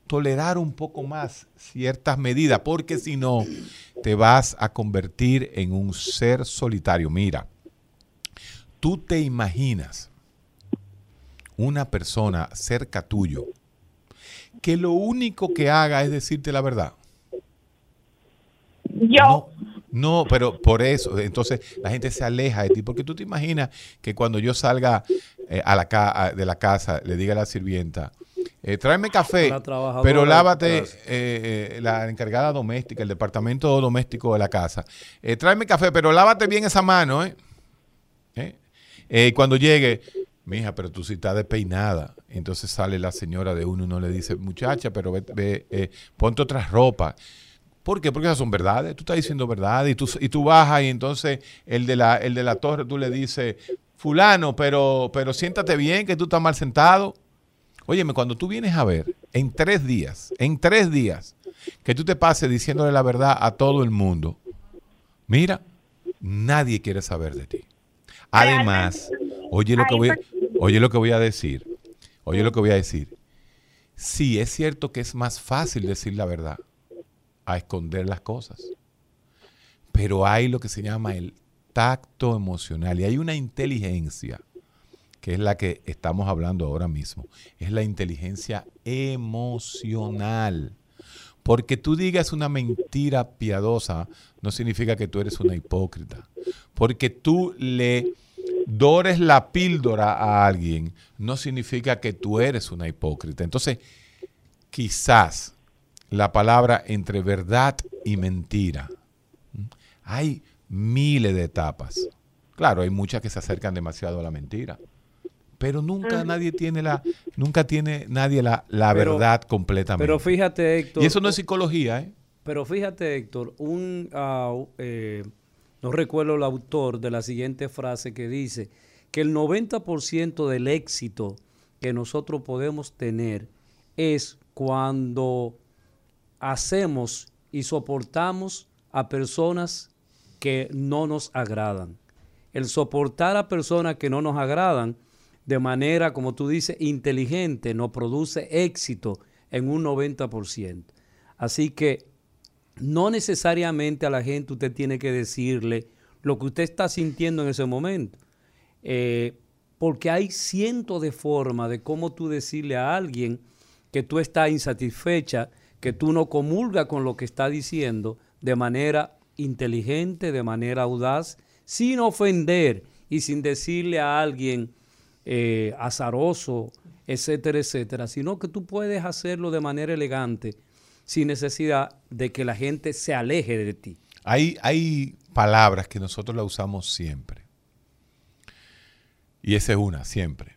tolerar un poco más ciertas medidas, porque si no, te vas a convertir en un ser solitario. Mira, tú te imaginas una persona cerca tuyo que lo único que haga es decirte la verdad. Yo, No, no, pero por eso, entonces la gente se aleja de ti, porque tú te imaginas que cuando yo salga eh, a la ca- a- de la casa, le diga a la sirvienta, eh, tráeme café, La pero lávate, eh, eh, la encargada doméstica, el departamento doméstico de la casa, eh, tráeme café, pero lávate bien esa mano, ¿eh? ¿Eh? Eh, cuando llegue, mija, pero tú sí estás despeinada. Entonces sale la señora de uno y uno le dice, muchacha, pero ve, ve, eh, ponte otra ropa. ¿Por qué? Porque esas son verdades. Tú estás diciendo verdad y tú, y tú bajas y entonces el de la, el de la torre tú le dices, fulano, pero, pero siéntate bien que tú estás mal sentado. Óyeme, cuando tú vienes a ver en tres días, en tres días, que tú te pases diciéndole la verdad a todo el mundo, mira, nadie quiere saber de ti. Además, oye lo que voy a, oye lo que voy a decir. Oye lo que voy a decir. Sí, es cierto que es más fácil decir la verdad a esconder las cosas. Pero hay lo que se llama el tacto emocional y hay una inteligencia que es la que estamos hablando ahora mismo. Es la inteligencia emocional. Porque tú digas una mentira piadosa no significa que tú eres una hipócrita. Porque tú le dores la píldora a alguien, no significa que tú eres una hipócrita. Entonces, quizás la palabra entre verdad y mentira. Hay miles de etapas. Claro, hay muchas que se acercan demasiado a la mentira. Pero nunca nadie tiene la, nunca tiene nadie la, la Pero- verdad completamente. Pero fíjate, Héctor. y eso no es psicología, ¿eh? Pero fíjate, Héctor, un, ah, eh, no recuerdo el autor de la siguiente frase que dice que el 90% del éxito que nosotros podemos tener es cuando hacemos y soportamos a personas que no nos agradan. El soportar a personas que no nos agradan de manera, como tú dices, inteligente, nos produce éxito en un 90%. Así que no necesariamente a la gente usted tiene que decirle lo que usted está sintiendo en ese momento. Eh, porque hay cientos de formas de cómo tú decirle a alguien que tú estás insatisfecha, que tú no comulgas con lo que está diciendo de manera inteligente, de manera audaz, sin ofender y sin decirle a alguien eh, azaroso, etcétera, etcétera, sino que tú puedes hacerlo de manera elegante, sin necesidad de que la gente se aleje de ti. Hay, hay palabras que nosotros las usamos siempre. Y esa es una, siempre.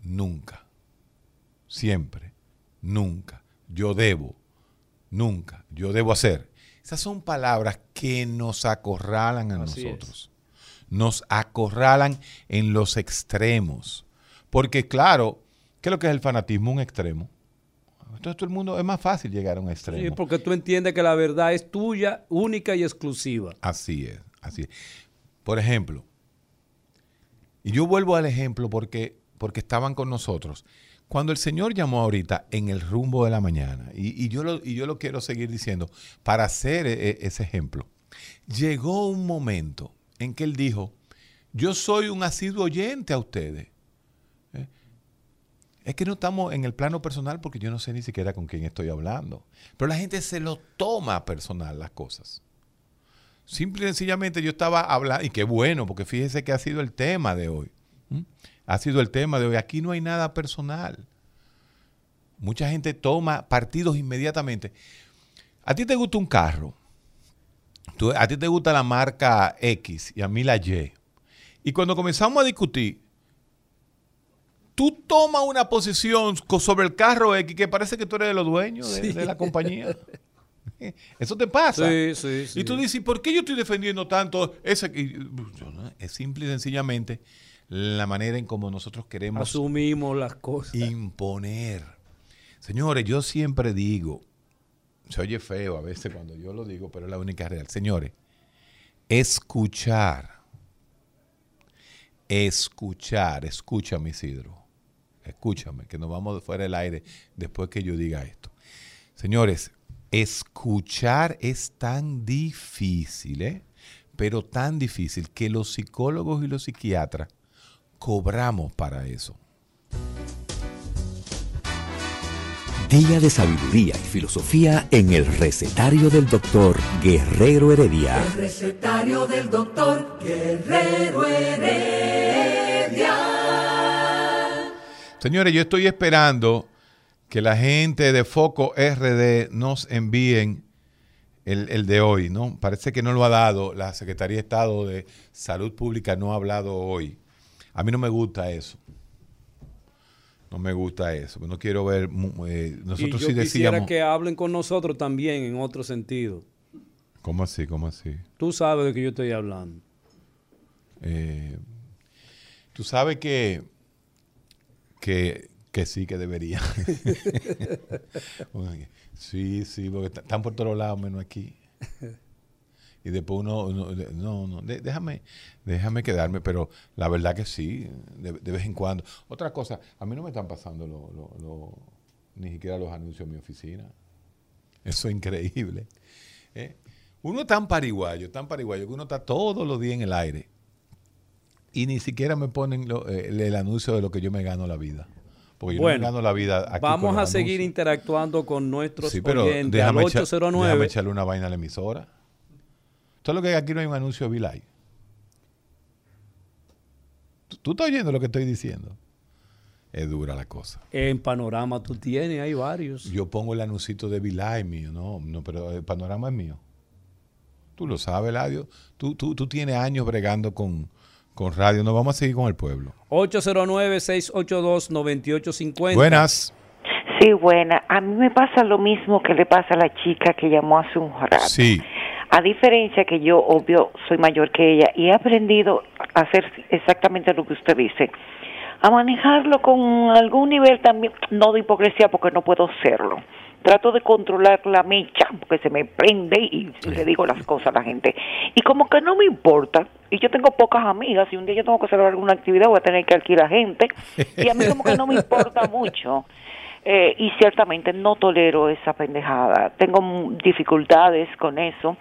Nunca. Siempre. Nunca. Yo debo. Nunca. Yo debo hacer. Esas son palabras que nos acorralan a Así es. nosotros. Nos acorralan en los extremos. Porque claro, ¿qué es lo que es el fanatismo? Un extremo. Entonces todo el mundo es más fácil llegar a un extremo. Sí, porque tú entiendes que la verdad es tuya, única y exclusiva. Así es, así es. Por ejemplo, y yo vuelvo al ejemplo porque, porque estaban con nosotros. Cuando el Señor llamó ahorita en el rumbo de la mañana, y, y yo, lo, y yo lo quiero seguir diciendo, para hacer e- e- ese ejemplo, llegó un momento en que Él dijo, yo soy un asiduo oyente a ustedes. Es que no estamos en el plano personal porque yo no sé ni siquiera con quién estoy hablando. Pero la gente se lo toma personal las cosas. Simple y sencillamente yo estaba hablando, y qué bueno, porque fíjese que ha sido el tema de hoy. Ha sido el tema de hoy. Aquí no hay nada personal. Mucha gente toma partidos inmediatamente. A ti te gusta un carro. A ti te gusta la marca X y a mí la Y. Y cuando comenzamos a discutir, tú tomas una posición sobre el carro X que parece que tú eres de los dueños de, Sí. de la compañía. Eso te pasa. Sí, sí, sí. Y tú dices, ¿por qué yo estoy defendiendo tanto ese? no, Es simple y sencillamente la manera en cómo nosotros queremos Asumimos las cosas. imponer. Señores, yo siempre digo, se oye feo a veces cuando yo lo digo, pero es la única real. Señores, escuchar, escuchar, escúchame Isidro, escúchame, que nos vamos de fuera del aire después que yo diga esto. Señores, escuchar es tan difícil, ¿eh? pero tan difícil que los psicólogos y los psiquiatras cobramos para eso. Día de sabiduría y filosofía en el recetario del doctor Guerrero Heredia. El recetario del doctor Guerrero Heredia. Señores, yo estoy esperando que la gente de Foco RD nos envíen el, el de hoy, ¿no? Parece que no lo ha dado, la Secretaría de Estado de Salud Pública no ha hablado hoy. A mí no me gusta eso. No me gusta eso. No quiero ver. eh, y nosotros yo sí quisiera decíamos. que hablen con nosotros también en otro sentido. ¿Cómo así? ¿Cómo así? Tú sabes de qué yo estoy hablando. Eh, Tú sabes que, que, que sí, que debería. sí, sí, porque están por todos lados menos aquí. Y después uno, no, no, déjame, déjame quedarme, pero la verdad que sí, de, de vez en cuando. Otra cosa, a mí no me están pasando lo- lo- ni siquiera los anuncios en mi oficina. Eso es increíble. ¿eh? Uno tan pariguayo, tan pariguayo, que uno está todos los días en el aire y ni siquiera me ponen lo- eh, el, el anuncio de lo que yo me gano la vida. Porque yo no me gano la vida aquí Vamos a seguir anuncios. interactuando con nuestros Sí, pero oyentes déjame, al echa- 809. déjame echarle una vaina a la emisora. ¿Todo lo que aquí no hay un anuncio de Vilay? ¿Tú estás oyendo lo que estoy diciendo? Es dura la cosa. En Panorama tú tienes, hay varios. Yo pongo el anuncito de Vilay mío, no, no, pero el panorama es mío. Tú lo sabes, Ladio. Tú, tú, tú tienes años bregando con, con radio. No vamos a seguir con el pueblo. 809-682-9850. Buenas. Sí, buena. A mí me pasa lo mismo que le pasa a la chica que llamó hace un rato. Sí. A diferencia que yo, obvio, soy mayor que ella y he aprendido a hacer exactamente lo que usted dice. A manejarlo con algún nivel también, no de hipocresía porque no puedo serlo. Trato de controlar la mecha porque se me prende y le digo las cosas a la gente. Y como que no me importa, y yo tengo pocas amigas, y un día yo tengo que celebrar alguna actividad voy a tener que alquilar gente, y a mí como que no me importa mucho. Eh, y ciertamente no tolero esa pendejada. Tengo dificultades con eso,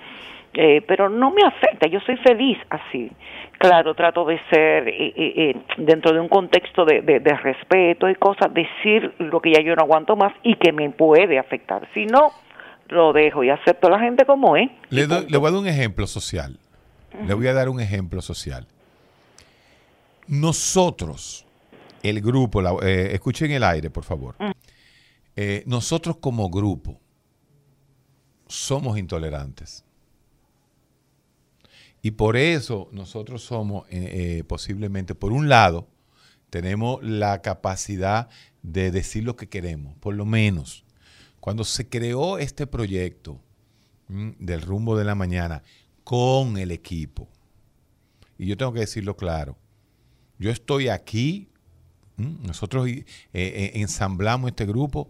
eh, pero no me afecta. Yo soy feliz así. Claro, trato de ser, eh, eh, eh, dentro de un contexto de, de- de respeto y cosas, decir lo que ya yo no aguanto más y que me puede afectar. Si no, lo dejo y acepto a la gente como es. Le, doy- le voy a dar un ejemplo social. Le voy a dar un ejemplo social. Nosotros, el grupo, la- escuchen el aire, por favor. Eh, nosotros como grupo somos intolerantes. Y por eso nosotros somos, eh, eh, posiblemente, por un lado, tenemos la capacidad de decir lo que queremos, por lo menos. Cuando se creó este proyecto mm, del rumbo de la mañana con el equipo, y yo tengo que decirlo claro, yo estoy aquí, mm, nosotros eh, ensamblamos este grupo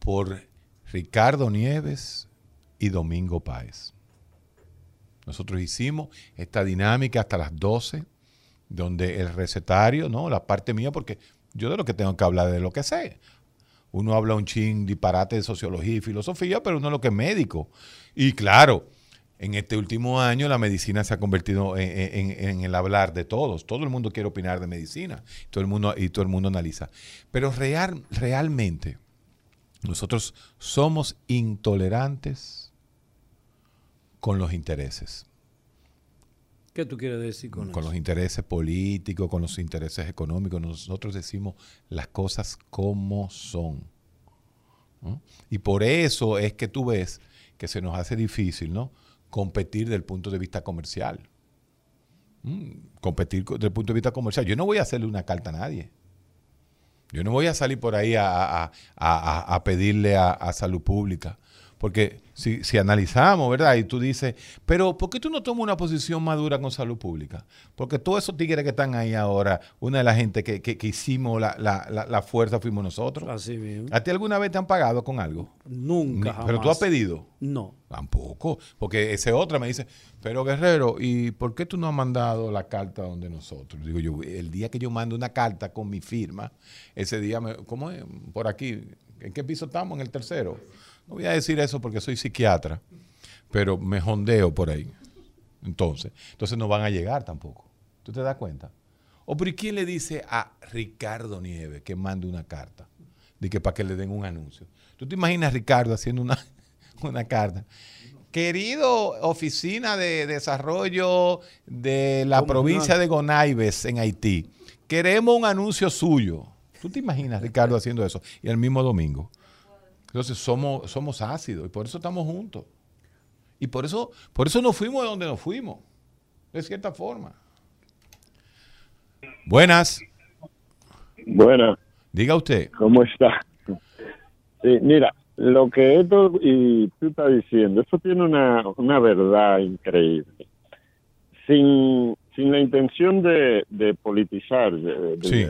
por Ricardo Nieves y Domingo Páez. Nosotros hicimos esta dinámica hasta las 12, donde el recetario, ¿no? La parte mía, porque yo de lo que tengo que hablar es de lo que sé. Uno habla un chin disparate de sociología y filosofía, pero uno lo que es médico. Y claro, en este último año la medicina se ha convertido en, en- en el hablar de todos. Todo el mundo quiere opinar de medicina todo el mundo, y todo el mundo analiza. Pero real, realmente nosotros somos intolerantes con los intereses ¿Qué tú quieres decir con, con eso? los intereses políticos, con los intereses económicos. Nosotros decimos las cosas como son. ¿no? Y por eso es que tú ves que se nos hace difícil ¿no? competir desde el punto de vista comercial. Mm, Competir co- desde el punto de vista comercial. Yo no voy a hacerle una carta a nadie. Yo no voy a salir por ahí a, a- a- a- a pedirle a salud pública. Porque si, si analizamos, ¿verdad? Y tú dices, pero ¿por qué tú no tomas una posición madura con salud pública? Porque todos esos tigres que están ahí ahora, una de la gente que, que- que hicimos la, la- la- la fuerza fuimos nosotros. Así mismo. ¿A ti alguna vez te han pagado con algo? Nunca, Ni- Pero tú has jamás. pedido. No. Tampoco, porque ese otra me dice, pero Guerrero, ¿y por qué tú no has mandado la carta donde nosotros? Digo yo, el día que yo mando una carta con mi firma, ese día, me, ¿cómo es? Por aquí, ¿en qué piso estamos? En el tercero. No voy a decir eso porque soy psiquiatra, pero me jondeo por ahí. Entonces, entonces no van a llegar tampoco. ¿Tú te das cuenta? O ¿y quién le dice a Ricardo Nieves que mande una carta? De que para que le den un anuncio. ¿Tú te imaginas a Ricardo haciendo una, una carta? Querido Oficina de Desarrollo de la provincia de Gonaibes en Haití, queremos un anuncio suyo. ¿Tú te imaginas Ricardo haciendo eso? Y el mismo domingo. Entonces somos, somos ácidos y por eso estamos juntos. Y por eso, por eso nos fuimos de donde nos fuimos, de cierta forma. Buenas, Buenas, diga usted. ¿cómo está? Sí, mira, lo que esto y tú estás diciendo, eso tiene una, una verdad increíble. Sin, sin la intención de, de politizar de- de- Sí.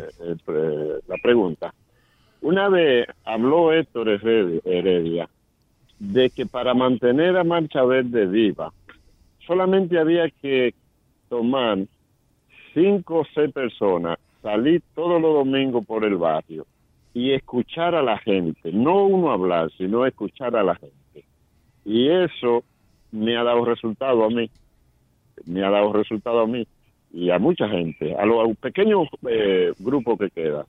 la pregunta, una vez habló Héctor Heredia, de que para mantener a Marcha Verde viva, solamente había que tomar cinco o seis personas, salir todos los domingos por el barrio y escuchar a la gente, no uno hablar, sino escuchar a la gente. Y eso me ha dado resultado a mí, me ha dado resultado a mí y a mucha gente, a los pequeños eh, grupos que queda,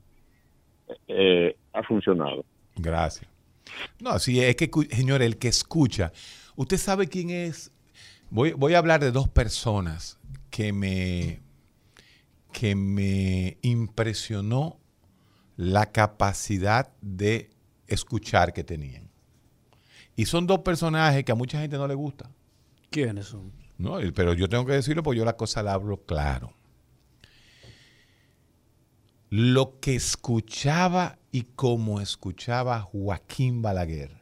eh, ha funcionado. Gracias. No, sí, es que, señor, el que escucha, usted sabe quién es. Voy, voy a hablar de dos personas que me, que me impresionó la capacidad de escuchar que tenían. Y son dos personajes que a mucha gente no le gusta. ¿Quiénes son? No, pero yo tengo que decirlo porque yo la cosa la hablo claro. Lo que escuchaba y cómo escuchaba Joaquín Balaguer,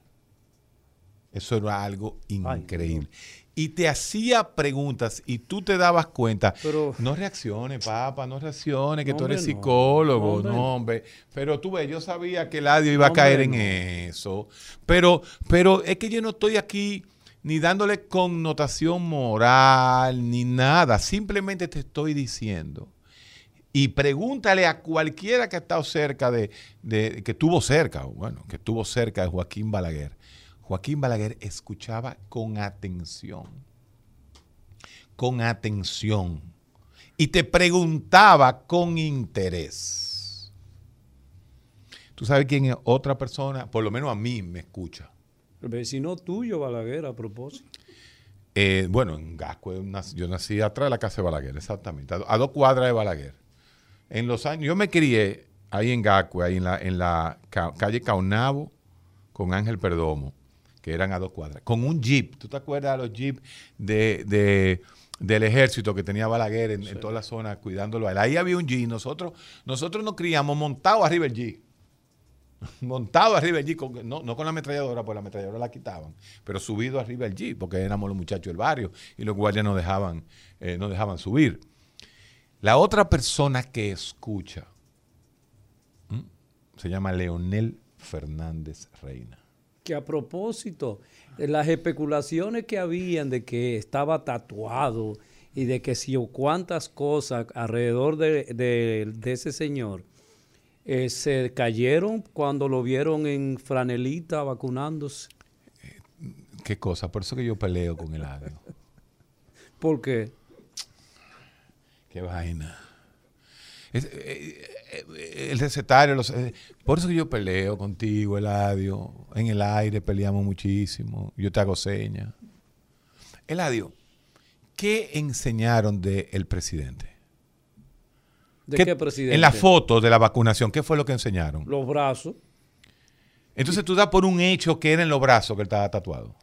eso era algo increíble. y te hacía preguntas y tú te dabas cuenta. Pero- no reacciones, papá, no reacciones, que tú Hombre, eres no. psicólogo, Hombre. no, hombre. Pero tú ves, yo sabía que Eladio iba a caer en no. eso. Pero, pero es que yo no estoy aquí ni dándole connotación moral ni nada. Simplemente te estoy diciendo. Y pregúntale a cualquiera que ha estado cerca de, de- que estuvo cerca, bueno, que estuvo cerca de Joaquín Balaguer. Joaquín Balaguer escuchaba con atención. Con atención. Y te preguntaba con interés. ¿Tú sabes quién es otra persona? Por lo menos a mí me escucha. El vecino tuyo, Balaguer, a propósito. Eh, bueno, en nac- yo nací atrás de la casa de Balaguer, exactamente, a, do- a dos cuadras de Balaguer. En los años, yo me crié ahí en Gascue, ahí en la, en la ca- calle Caunabo, con Ángel Perdomo, que eran a dos cuadras, con un jeep. ¿Tú te acuerdas de los jeeps de, de- del ejército que tenía Balaguer en, en toda la zona cuidándolo a él? Ahí había un jeep. Nosotros, nosotros nos criamos montados arriba del jeep montado arriba del jeep, con- no, no con la ametralladora, pues la ametralladora la quitaban, pero subido arriba del jeep, porque éramos los muchachos del barrio y los guardias nos dejaban, eh, nos dejaban subir. La otra persona que escucha ¿m? se llama Leonel Fernández Reina. Que a propósito, de las especulaciones que habían de que estaba tatuado y de que si o cuántas cosas alrededor de, de- de ese señor eh, se cayeron cuando lo vieron en franelita vacunándose. Qué cosa, por eso que yo peleo con el audio. ¿Por qué? Qué vaina. Es- eh, eh, el recetario, los- eh, por eso que yo peleo contigo, Eladio. En el aire peleamos muchísimo. Yo te hago señas. Eladio, ¿qué enseñaron del presidente? ¿De ¿Qué- qué, presidente? En la foto de la vacunación, ¿qué fue lo que enseñaron? Los brazos. Entonces tú das por un hecho que era en los brazos que él estaba tatuado.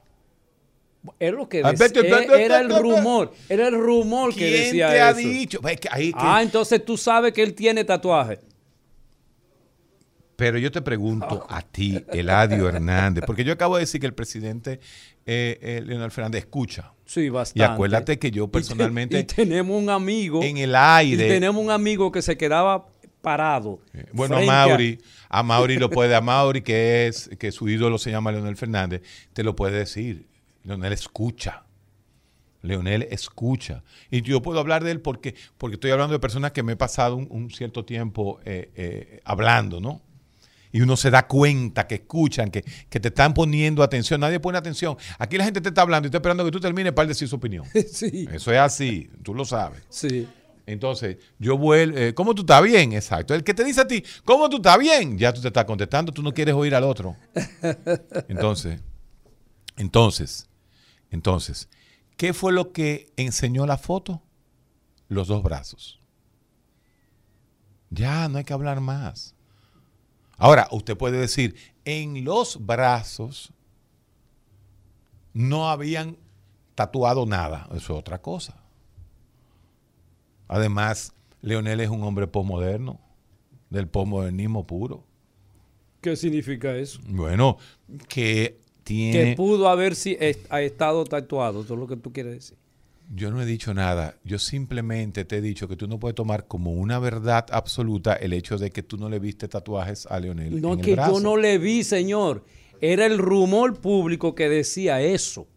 Era lo que Ah, decía, era el rumor, era el rumor que ¿Quién decía te ha eso. dicho? Es que ahí que- Ah, entonces tú sabes que él tiene tatuaje. Pero yo te pregunto a ti, Eladio Hernández, porque yo acabo de decir que el presidente eh, eh, Leonel Fernández escucha. Sí, bastante. Y acuérdate que yo Y te- personalmente Y, tenemos un amigo. en el aire. Y tenemos un amigo que se quedaba parado. Bueno, a frente a- Mauri, a Mauri lo puede, a Mauri que es, que su ídolo se llama Leonel Fernández, te lo puede decir. Leonel escucha. Leonel escucha. Y yo puedo hablar de él porque, porque estoy hablando de personas que me he pasado un, un cierto tiempo eh, eh, hablando, ¿no? Y uno se da cuenta que escuchan, que, que te están poniendo atención. Nadie pone atención. Aquí la gente te está hablando y está esperando que tú termines para decir su opinión. sí, Eso es así, tú lo sabes. sí. Entonces, yo vuelvo, eh, ¿cómo tú estás bien? Exacto. El que te dice a ti, ¿cómo tú estás bien? Ya tú te estás contestando, tú no quieres oír al otro. Entonces, entonces, entonces, ¿qué fue lo que enseñó la foto? Los dos brazos. Ya, no hay que hablar más. Ahora, usted puede decir, en los brazos no habían tatuado nada. Eso es otra cosa. Además, Leonel es un hombre posmoderno, del posmodernismo puro. ¿Qué significa eso? Bueno, que que pudo haber si, ha estado tatuado, eso es lo que tú quieres decir. Yo no he dicho nada, yo simplemente te he dicho que tú no puedes tomar como una verdad absoluta el hecho de que tú no le viste tatuajes a Leonel. No, en que el brazo. yo no le vi, señor. Era el rumor público que decía eso.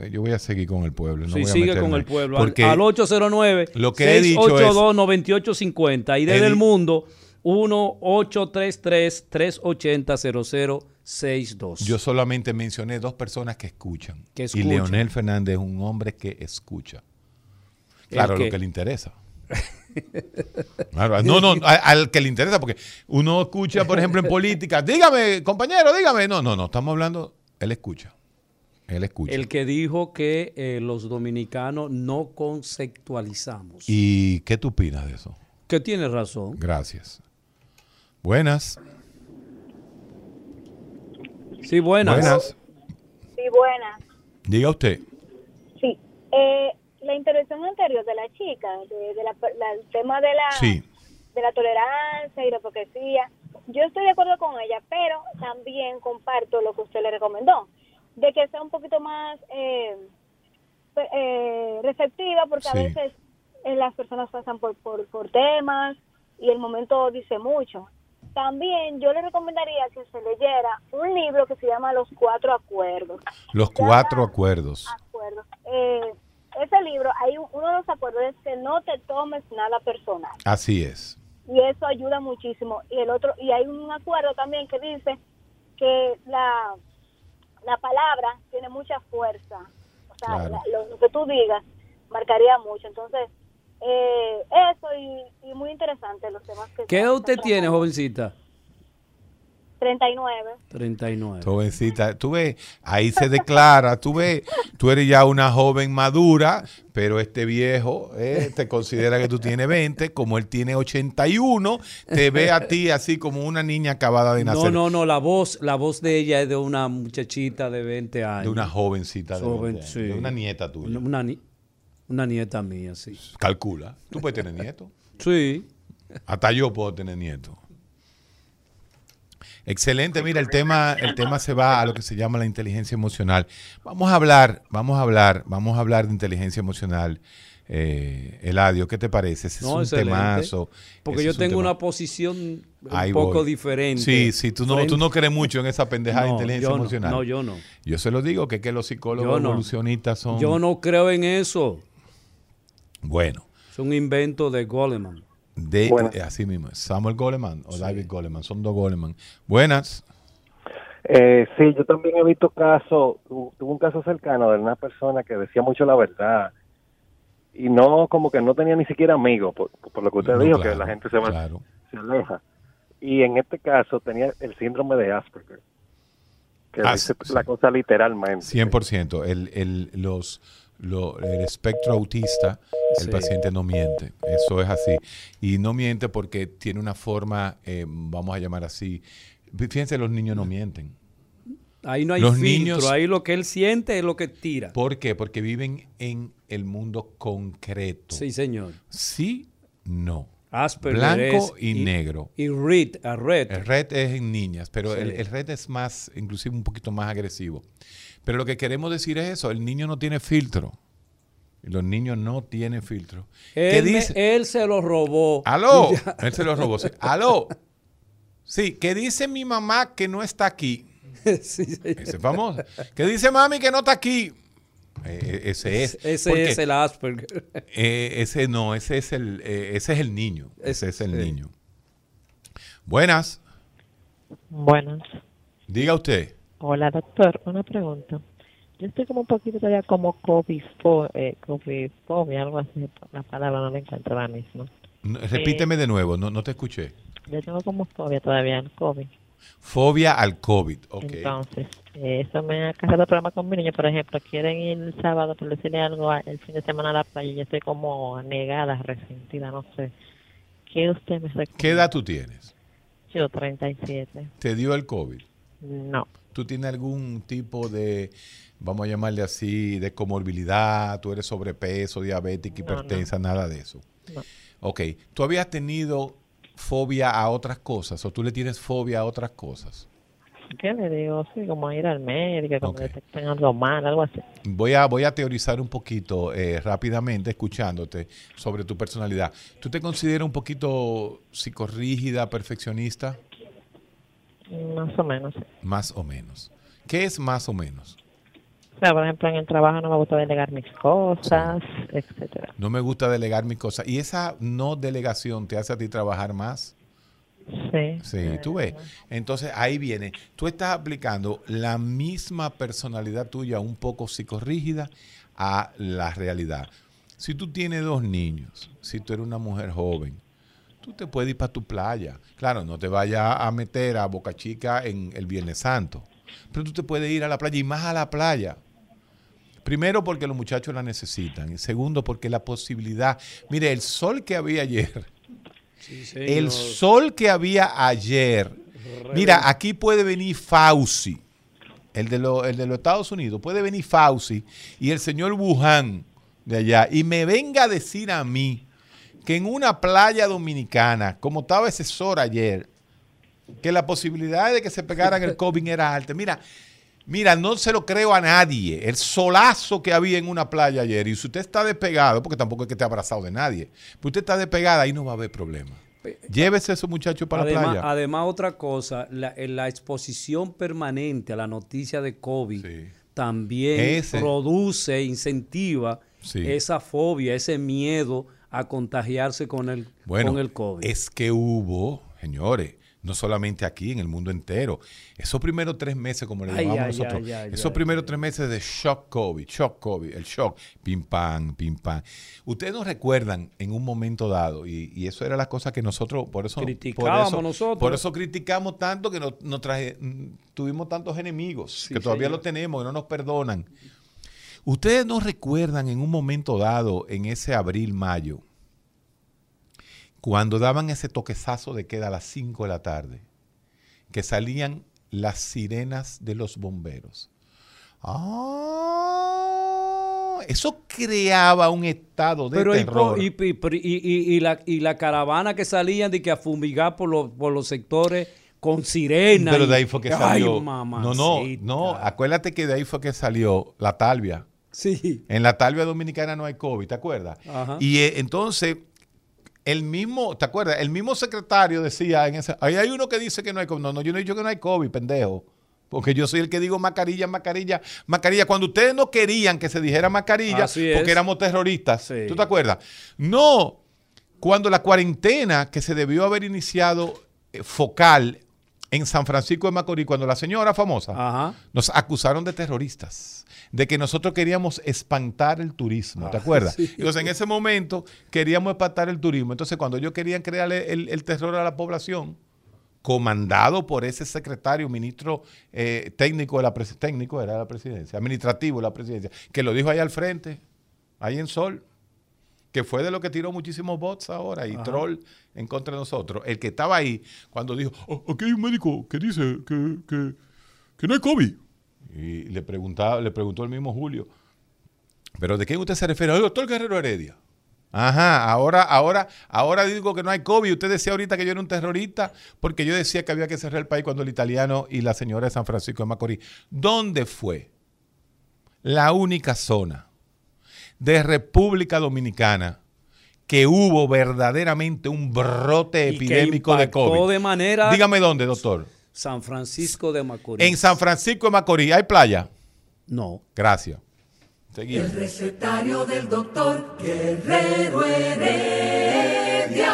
Eh, yo voy a seguir con el pueblo. No sí, sigue con el pueblo. Porque al, al 809 lo que 682 9850 y desde el mundo 1 380 00 6262. Yo solamente mencioné dos personas que escuchan. Y Leonel Fernández es un hombre que escucha. Claro, lo que le interesa. Claro, no, no, al, que le interesa, porque uno escucha, por ejemplo, en política, dígame, compañero, dígame. No, no, no, estamos hablando, él escucha. Él escucha. El que dijo que eh, los dominicanos no conceptualizamos. ¿Y qué tú opinas de eso? Que tiene razón. Gracias. Buenas. Sí, buenas. Buenas. Sí, buenas. Diga usted. Sí. Eh, la intervención anterior de la chica, de, de la, la- el tema de la, Sí. de la tolerancia y la hipocresía, yo estoy de acuerdo con ella, pero también comparto lo que usted le recomendó, de que sea un poquito más eh, pe- eh, receptiva, porque a veces eh, las personas pasan por, por, por temas y el momento dice mucho. También yo le recomendaría que se leyera un libro que se llama Los Cuatro Acuerdos. Los cuatro acuerdos. Acuerdos. Eh, ese libro, hay un- uno de los acuerdos es que no te tomes nada personal Así es. y eso ayuda muchísimo. Y el otro y hay un acuerdo también que dice que la, la palabra tiene mucha fuerza. O sea, Claro. la- lo, lo que tú digas marcaría mucho. Entonces, eh, eso y, y muy interesante los temas que ¿Qué edad usted tiene, jovencita? 39. 39. Jovencita, tú ves, ahí se declara, tú ves, tú eres ya una joven madura, pero este viejo eh, te considera que tú tienes 20, como él tiene 81, te ve a ti así como una niña acabada de nacer. No, no, no, la voz, la voz de ella es de una muchachita de 20 años. De una jovencita de Joven, 20 años, sí. de una nieta tuya. Una, una ni- una nieta mía, sí. Calcula, tú puedes tener nieto. Sí. Hasta yo puedo tener nieto. Excelente, mira, el tema, el tema se va a lo que se llama la inteligencia emocional. Vamos a hablar, vamos a hablar, vamos a hablar de inteligencia emocional. Eh, Eladio, ¿qué te parece? Ese No, es un excelente. temazo. Porque yo un tengo una posición un Ahí poco voy. diferente. Sí, sí, tú no, tú no crees mucho en esa pendejada de inteligencia yo no, emocional. no, yo no. Yo se lo digo que, que los psicólogos Yo evolucionistas son. Yo no creo en eso. Bueno, Es un invento de Goleman. de, eh, así mismo, Samuel Goleman o David Goleman, son dos Goleman. Buenas. Eh, sí, yo también he visto casos, tu- tuve un caso cercano de una persona que decía mucho la verdad y no, como que no tenía ni siquiera amigos, por, por lo que usted No, dijo, claro, que la gente se, va, claro. se aleja. Y en este caso tenía el síndrome de Asperger, que dice sí. la cosa literalmente. 100%. El, el, los, lo- el espectro autista, el Sí. paciente no miente. Eso es así. Y no miente porque tiene una forma, eh, vamos a llamar así. Fíjense, los niños no mienten. Ahí no hay Los filtro, niños- ahí lo que él siente es lo que tira. ¿Por qué? Porque viven en el mundo concreto. Sí, señor. Sí, no. Asperger Blanco y, y- negro. Y red, a red. El red es en niñas, pero Sí. el, el red es más, inclusive un poquito más agresivo. Pero lo que queremos decir es eso, el niño no tiene filtro. Los niños no tienen filtro. ¿Qué Él, me- dice? él se lo robó. ¡Aló! Ya. Él se lo robó. sí. ¡Aló! Sí, ¿qué dice mi mamá que no está aquí? Sí, sí. Ese es famoso. ¿Qué dice mami que no está aquí? Eh, ese es. Ese Porque, es el Asperger. eh, ese no, ese es el, eh, ese es el niño. Ese es el sí. niño. Buenas. Buenas. Diga usted. Hola, doctor. Una pregunta. Yo estoy como un poquito todavía como COVID-fo- eh, algo así. La palabra no la encuentro ahora mismo. No, Repíteme de nuevo, no, no te escuché. Yo tengo como fobia todavía al COVID. Fobia al COVID. Ok. Entonces, eh, eso me ha causado problemas con mi niño. Por ejemplo, quieren ir el sábado por decirle algo a- el fin de semana a la playa y yo estoy como negada, resentida, no sé. ¿Qué usted me recomienda? ¿Qué edad tú tienes? Yo, 37. ¿Te dio el COVID? No. ¿Tú tienes algún tipo de, vamos a llamarle así, de comorbilidad? ¿Tú eres sobrepeso, diabética, No, no. hipertensa, nada de eso? No. Ok. ¿Tú habías tenido fobia a otras cosas o tú le tienes fobia a otras cosas? ¿Qué le digo? Sí, como ir al médico, cuando detecten algo mal, algo así. Voy a, voy a teorizar un poquito eh, rápidamente, escuchándote sobre tu personalidad. ¿Tú te consideras un poquito psicorrígida, perfeccionista? Más o menos. Más o menos. ¿Qué es más o menos? O sea, por ejemplo, en el trabajo no me gusta delegar mis cosas, etcétera. No me gusta delegar mis cosas. ¿Y esa no delegación te hace a ti trabajar más? Sí. Sí, tú ves. Entonces ahí viene. Tú estás aplicando la misma personalidad tuya, un poco psicorrígida, a la realidad. Si tú tienes dos niños, si tú eres una mujer joven, tú te puedes ir para tu playa. Claro, no te vayas a meter a Boca Chica en el Viernes Santo, pero tú te puedes ir a la playa y más a la playa Primero porque los muchachos la necesitan. Y segundo porque la posibilidad... Mire, el sol que había ayer, el sol que había ayer... Mira, aquí puede venir Fauci, el de, lo- el de los Estados Unidos, puede venir Fauci y el señor Wuhan de allá y me venga a decir a mí que en una playa dominicana, como estaba ese sol ayer, que la posibilidad de que se pegaran el COVID era alta. Mira, mira, no se lo creo a nadie. El solazo que había en una playa ayer, y si usted está despegado, porque tampoco es que esté abrazado de nadie, pero usted está despegada, ahí no va a haber problema. Llévese a esos muchachos para además, la playa. además, otra cosa, la, en la exposición permanente a la noticia de COVID también Ese. produce, incentiva Sí. esa fobia, ese miedo a contagiarse con el, Bueno, con el COVID. es que hubo, señores, no solamente aquí, en el mundo entero, esos primeros tres meses, como le llamamos ay, nosotros, ay, ay, esos primeros tres meses de shock COVID, shock COVID, el shock, pim pam, pim pam. Ustedes nos recuerdan en un momento dado, y, y eso era la cosa que nosotros, por eso, por Criticábamos eso, nosotros. por eso criticamos tanto que nos, nos traje- mm, tuvimos tantos enemigos, que todavía señor. lo tenemos, que no nos perdonan. Ustedes nos recuerdan en un momento dado, en ese abril, mayo, cuando daban ese toquezazo de queda a las 5 de la tarde, que salían las sirenas de los bomberos. Ah, eso creaba un estado de Pero terror. y, y- y- la, y la caravana que salían de que a fumigar por los, por los sectores con sirena. Pero de ahí fue que Ay, salió. no, no, mamacita. no. Acuérdate que de ahí fue que salió la talvia. Sí. En la talvia dominicana no hay COVID, ¿te acuerdas? Ajá. Y eh, entonces, el mismo, ¿te acuerdas? El mismo secretario decía en ese. Ahí hay uno que dice que no hay COVID. No, no, yo no he dicho que no hay COVID, pendejo. Porque yo soy el que digo mascarilla, mascarilla, mascarilla. Cuando ustedes no querían que se dijera mascarilla, Así es. porque éramos terroristas. ¿Tú te acuerdas? No. Cuando la cuarentena que se debió haber iniciado eh, focal en San Francisco de Macorís, cuando la señora famosa nos acusaron de terroristas, de que nosotros queríamos espantar el turismo, ¿te Ah, acuerdas? sí. Entonces en ese momento queríamos espantar el turismo. Entonces cuando ellos querían crearle el, el terror a la población, comandado por ese secretario, ministro eh, técnico de la presidencia, técnico era la presidencia, administrativo de la presidencia, que lo dijo ahí al frente, ahí en Sol, que fue de lo que tiró muchísimos bots ahora y Ajá. troll en contra de nosotros. El que estaba ahí cuando dijo, "Oh, aquí hay un médico que dice que, que, que no hay COVID. Y le, preguntaba, le preguntó el mismo Julio, ¿pero de quién usted se refiere? Al doctor Guerrero Heredia. Ajá, ahora, ahora, ahora digo que no hay COVID. Usted decía ahorita que yo era un terrorista porque yo decía que había que cerrar el país cuando el italiano y la señora de San Francisco de Macorís. ¿Dónde fue la única zona de República Dominicana que hubo verdaderamente un brote Y que epidémico de COVID? de manera- Dígame dónde, doctor. San Francisco de Macorís. En San Francisco de Macorís, ¿hay playa? No. Gracias. Seguimos. El recetario del doctor Guerrero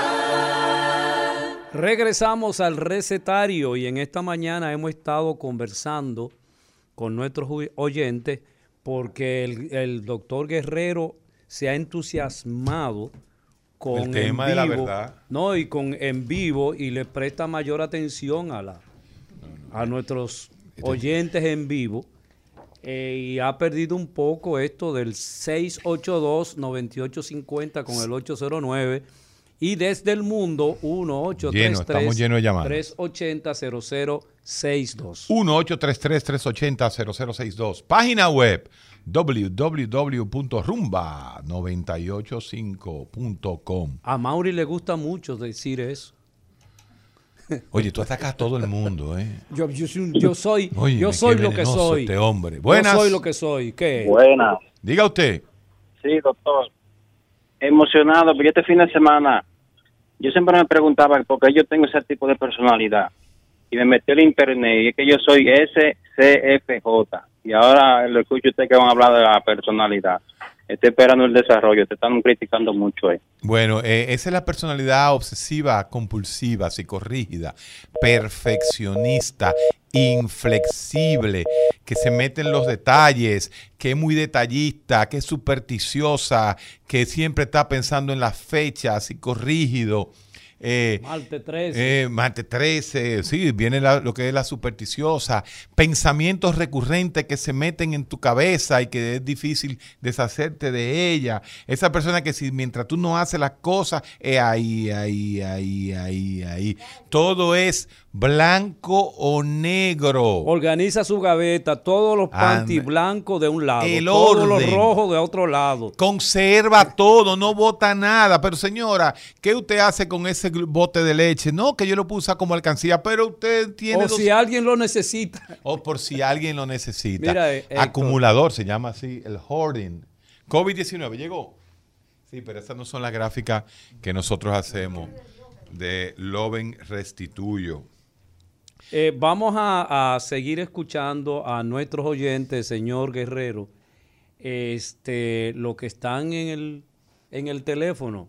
Heredia. Regresamos al recetario y en esta mañana hemos estado conversando con nuestros oy- oyentes porque el, el doctor Guerrero se ha entusiasmado con El tema en de la verdad. No, y con en vivo y le presta mayor atención a la a nuestros oyentes en vivo. eh, y ha perdido un poco esto del 682-9850 con el 809 y desde el mundo 1833 estamos llenos de llamadas. 380 0062. 1-833-380-0062. Página web www.rumba985.com. A Mauri le gusta mucho decir eso. Oye, tú atacas a todo el mundo, ¿eh? Yo, yo soy, un- yo soy, Oye, yo soy lo que soy. este hombre. Buenas. Yo soy lo que soy. ¿Qué? Buenas. Diga usted. Sí, doctor. Emocionado, porque este fin de semana yo siempre me preguntaba por qué yo tengo ese tipo de personalidad. Y me metí al internet y es que yo soy SCFJ. Y ahora lo escucho usted que van a hablar de la personalidad. Estoy esperando el desarrollo. Te están criticando mucho ahí. Bueno, eh, esa es la personalidad obsesiva, compulsiva, psicorrígida, perfeccionista, inflexible, que se mete en los detalles, que es muy detallista, que es supersticiosa, que siempre está pensando en las fechas, psicorrígido. Eh, Marte 13. eh, Marte 13, sí, viene la- lo que es la supersticiosa, pensamientos recurrentes que se meten en tu cabeza y que es difícil deshacerte de ella. Esa persona que si mientras tú no haces las cosas, es ahí, ahí, ahí, ahí, ahí. Todo es blanco o negro. Organiza su gaveta, todos los panties Anda. blancos de un lado, El todos orden. los rojos de otro lado. Conserva todo, no bota nada. Pero señora, ¿qué usted hace con ese bote de leche? No, que yo lo puse como alcancía, pero usted tiene... O dos- si alguien lo necesita. O por si alguien lo necesita. Mira, eh, Héctor. Acumulador se llama así, el hoarding. COVID-19, llegó. Sí, pero esas no son las gráficas que nosotros hacemos de Loven Restituyo. Eh, vamos a, a seguir escuchando a nuestros oyentes, señor Guerrero, este, lo que están en el, en el teléfono.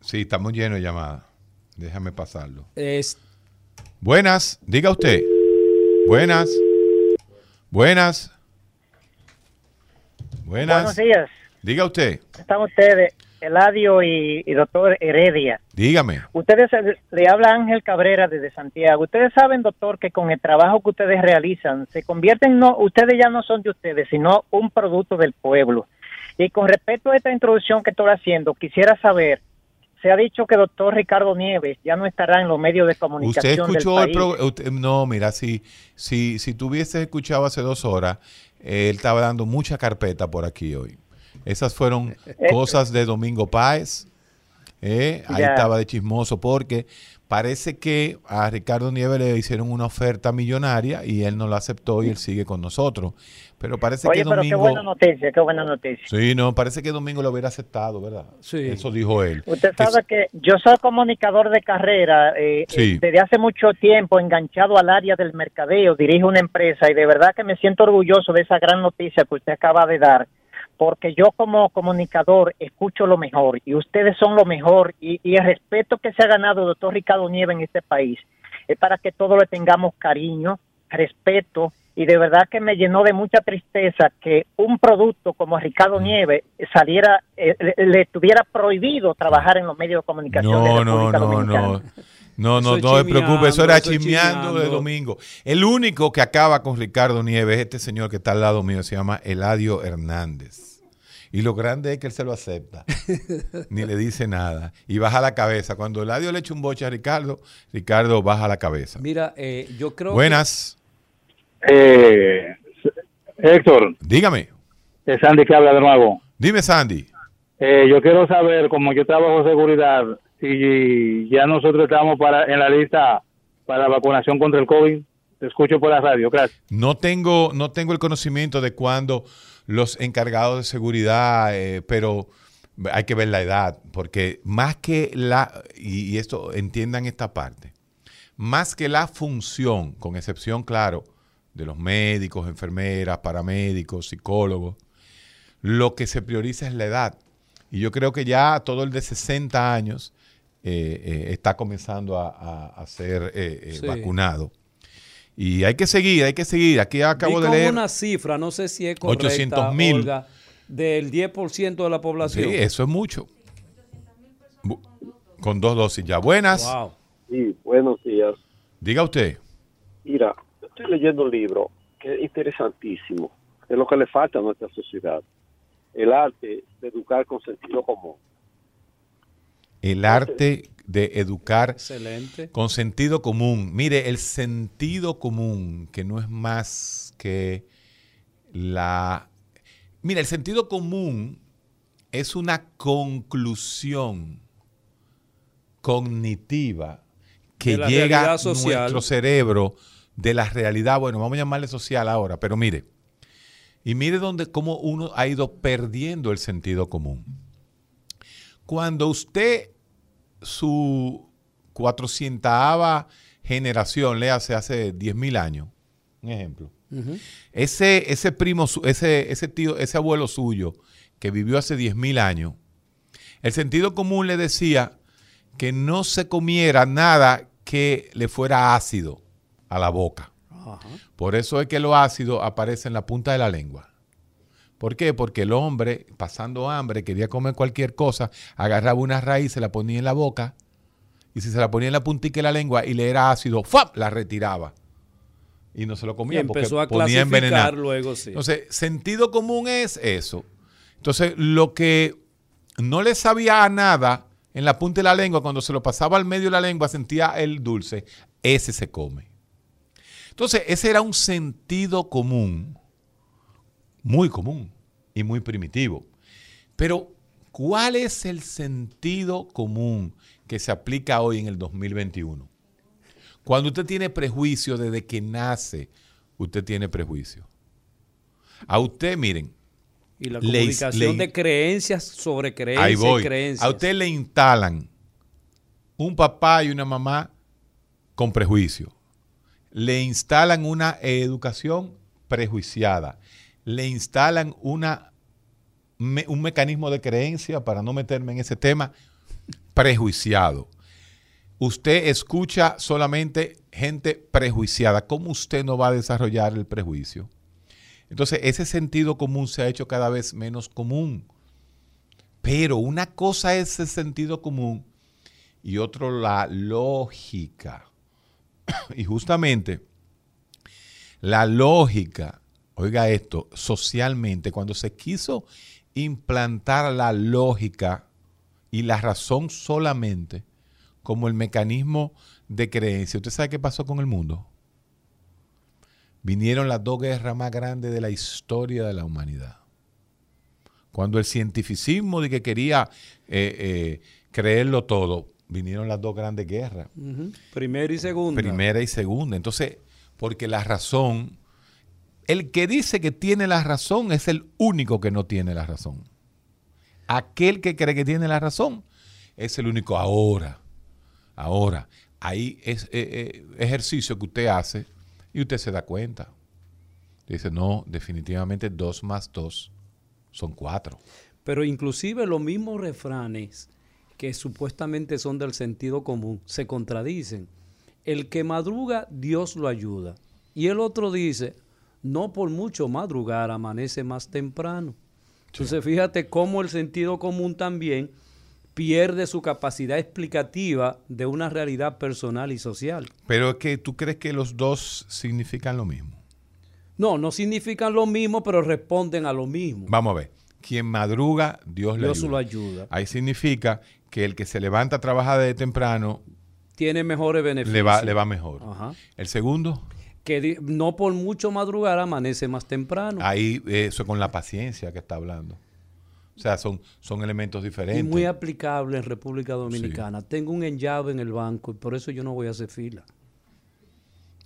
Sí, estamos llenos de llamadas. Déjame pasarlo. Es, Buenas, diga usted. Buenas. Buenas. Buenas. Buenos días. Diga usted. Están ustedes, Eladio y, y doctor Heredia. Dígame. Ustedes, eh, le habla Ángel Cabrera desde Santiago. Ustedes saben, doctor, que con el trabajo que ustedes realizan, se convierten, no, ustedes ya no son de ustedes, sino un producto del pueblo. Y con respecto a esta introducción que estoy haciendo, quisiera saber, se ha dicho que doctor Ricardo Nieves ya no estará en los medios de ¿Usted comunicación del escuchó el programa? No, mira, si, si, si tú hubieses escuchado hace dos horas, eh, él estaba dando mucha carpeta por aquí hoy. Esas fueron cosas de Domingo Páez. eh, Ahí estaba de chismoso porque parece que a Ricardo Nieves le hicieron una oferta millonaria y él no la aceptó y él sigue con nosotros. Pero parece Oye, que pero qué Domingo... buena noticia, qué buena noticia. Sí, no, parece que Domingo lo hubiera aceptado, ¿verdad? Sí. Eso dijo él. Usted sabe que yo soy comunicador de carrera, eh, Sí. eh, desde hace mucho tiempo enganchado al área del mercadeo, dirijo una empresa y de verdad que me siento orgulloso de esa gran noticia que usted acaba de dar, porque yo como comunicador escucho lo mejor y ustedes son lo mejor y, y el respeto que se ha ganado el doctor Ricardo Nieves en este país es para que todos le tengamos cariño, respeto y de verdad que me llenó de mucha tristeza que un producto como Ricardo Nieves saliera, eh, le, le estuviera prohibido trabajar en los medios de comunicación de No, no, no, Dominicana. no. No, no, no se preocupe, eso era chismeando de domingo. El único que acaba con Ricardo Nieves es este señor que está al lado mío, se llama Eladio Hernández. Y lo grande es que él se lo acepta, ni le dice nada. Y baja la cabeza. Cuando Eladio le echa un boche a Ricardo, Ricardo baja la cabeza. mira, eh, yo creo Buenas, Eh, Héctor, dígame, es Sandy que habla de nuevo. dime Sandy. Eh, yo quiero saber, como yo trabajo seguridad, si ya nosotros estamos para en la lista para la vacunación contra el COVID. Te escucho por la radio, gracias. No tengo, no tengo el conocimiento de cuándo los encargados de seguridad, eh, pero hay que ver la edad, porque más que la, y, y esto, entiendan esta parte, más que la función, con excepción, claro, de los médicos, enfermeras, paramédicos, psicólogos, lo que se prioriza es la edad. Y yo creo que ya todo el de 60 años eh, eh, está comenzando a, a- a ser eh, Sí. vacunado. Y hay que seguir, hay que seguir. Aquí acabo vi de leer. una cifra, no sé si es correcta, 800,000. Olga, del 10% de la Sí, población. eso es mucho. Con dos dosis ya. Buenas. Wow. Sí, buenos días. Diga usted. Mira, estoy leyendo un libro que es interesantísimo. Es lo que le falta a nuestra sociedad. El arte de educar con sentido común. El arte de educar Excelente. con sentido común. Mire, el sentido común, que no es más que la... Mira, el sentido común es una conclusión cognitiva que llega a nuestro cerebro de la realidad, bueno, vamos a llamarle social ahora, pero mire, y mire dónde, cómo uno ha ido perdiendo el sentido común. Cuando usted, su 400 generación, le hace hace 10.000 años, un ejemplo, ese, ese primo, ese, ese tío, ese abuelo suyo que vivió hace 10.000 años, el sentido común le decía que no se comiera nada que le fuera ácido a la boca. Por eso es que lo ácido aparece en la punta de la lengua. ¿Por qué? Porque el hombre, pasando hambre, quería comer cualquier cosa, agarraba una raíz, se la ponía en la boca y si se la ponía en la puntica de la lengua y le era ácido, ¡fap! la retiraba. Y no se lo comía Y empezó porque a ponía envenenar. clasificar luego, sí. Entonces, sentido común es eso. Entonces, lo que no le sabía a nada en la punta de la lengua, cuando se lo pasaba al medio de la lengua, sentía el dulce, ese se come. Entonces, ese era un sentido común, muy común y muy primitivo. Pero, ¿cuál es el sentido común que se aplica hoy en el 2021? Cuando usted tiene prejuicio desde que nace, usted tiene prejuicio. A usted, miren. Y la comunicación le- de creencias sobre creencias Ahí voy. y creencias. A usted le instalan un papá y una mamá con prejuicio. Le instalan una educación prejuiciada. Le instalan una, un mecanismo de creencia, para no meterme en ese tema, prejuiciado. Usted escucha solamente gente prejuiciada. ¿Cómo usted no va a desarrollar el prejuicio? Entonces, ese sentido común se ha hecho cada vez menos común. Pero una cosa es el sentido común y otro la lógica. Y justamente la lógica, oiga esto, socialmente, cuando se quiso implantar la lógica y la razón solamente como el mecanismo de creencia, ¿usted sabe qué pasó con el mundo? Vinieron las dos guerras más grandes de la historia de la humanidad. Cuando el cientificismo de que quería eh, eh, creerlo todo, vinieron las dos grandes guerras. Primera y segunda. Primera y segunda. Entonces, porque la razón, el que dice que tiene la razón es el único que no tiene la razón. Aquel que cree que tiene la razón es el único ahora. Ahora, ahí es eh, eh, ejercicio que usted hace y usted se da cuenta. Dice, no, definitivamente dos más dos son cuatro. Pero inclusive los mismos refranes que supuestamente son del sentido común se contradicen. El que madruga, Dios lo ayuda. Y el otro dice, no por mucho madrugar, amanece más temprano. Entonces fíjate cómo el sentido común también pierde su capacidad explicativa de una realidad personal y social. Pero es que tú crees que los dos significan lo mismo. No, no significan lo mismo, pero responden a lo mismo. Vamos a ver. Quien madruga, Dios le Dios ayuda. lo ayuda. Ahí significa que el que se levanta a trabajar de temprano Tiene mejores beneficios. le va, le va mejor. Ajá. El segundo, Que no por mucho madrugar amanece más temprano. ahí eh, eso con la paciencia que está hablando. O sea, son, son elementos Y diferentes. muy aplicable en República Dominicana. Tengo un enllave en el banco y por eso yo no voy a hacer fila.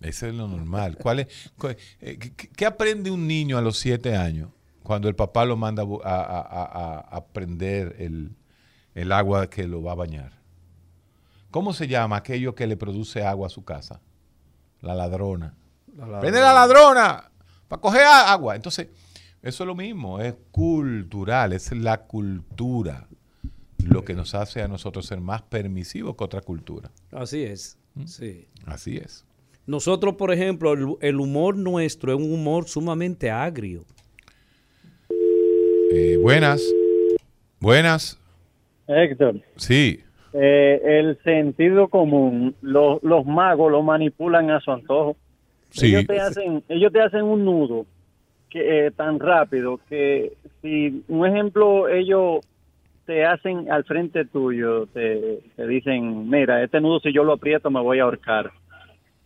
Eso es lo normal. ¿Cuál es, eh, qué, aprende un niño a los siete años cuando el papá lo manda a- a prender el, el agua que lo va a bañar? ¿Cómo se llama aquello que le produce agua a su casa? La ladrona. La ¡Prende la ladrona! Para coger agua. Entonces, eso es lo mismo, es cultural, es la cultura lo que nos hace a nosotros ser más permisivos que otra cultura. Así es. Sí. Así es. Nosotros, por ejemplo, el, el humor nuestro es un humor sumamente agrio. Eh, buenas. Buenas. Héctor, Sí. eh, el sentido común, lo- los magos lo manipulan a su antojo. Sí. Ellos te hacen, ellos te hacen un nudo que eh, tan rápido que si un ejemplo ellos te hacen al frente tuyo, te, te dicen, mira, este nudo si yo lo aprieto me voy a ahorcar.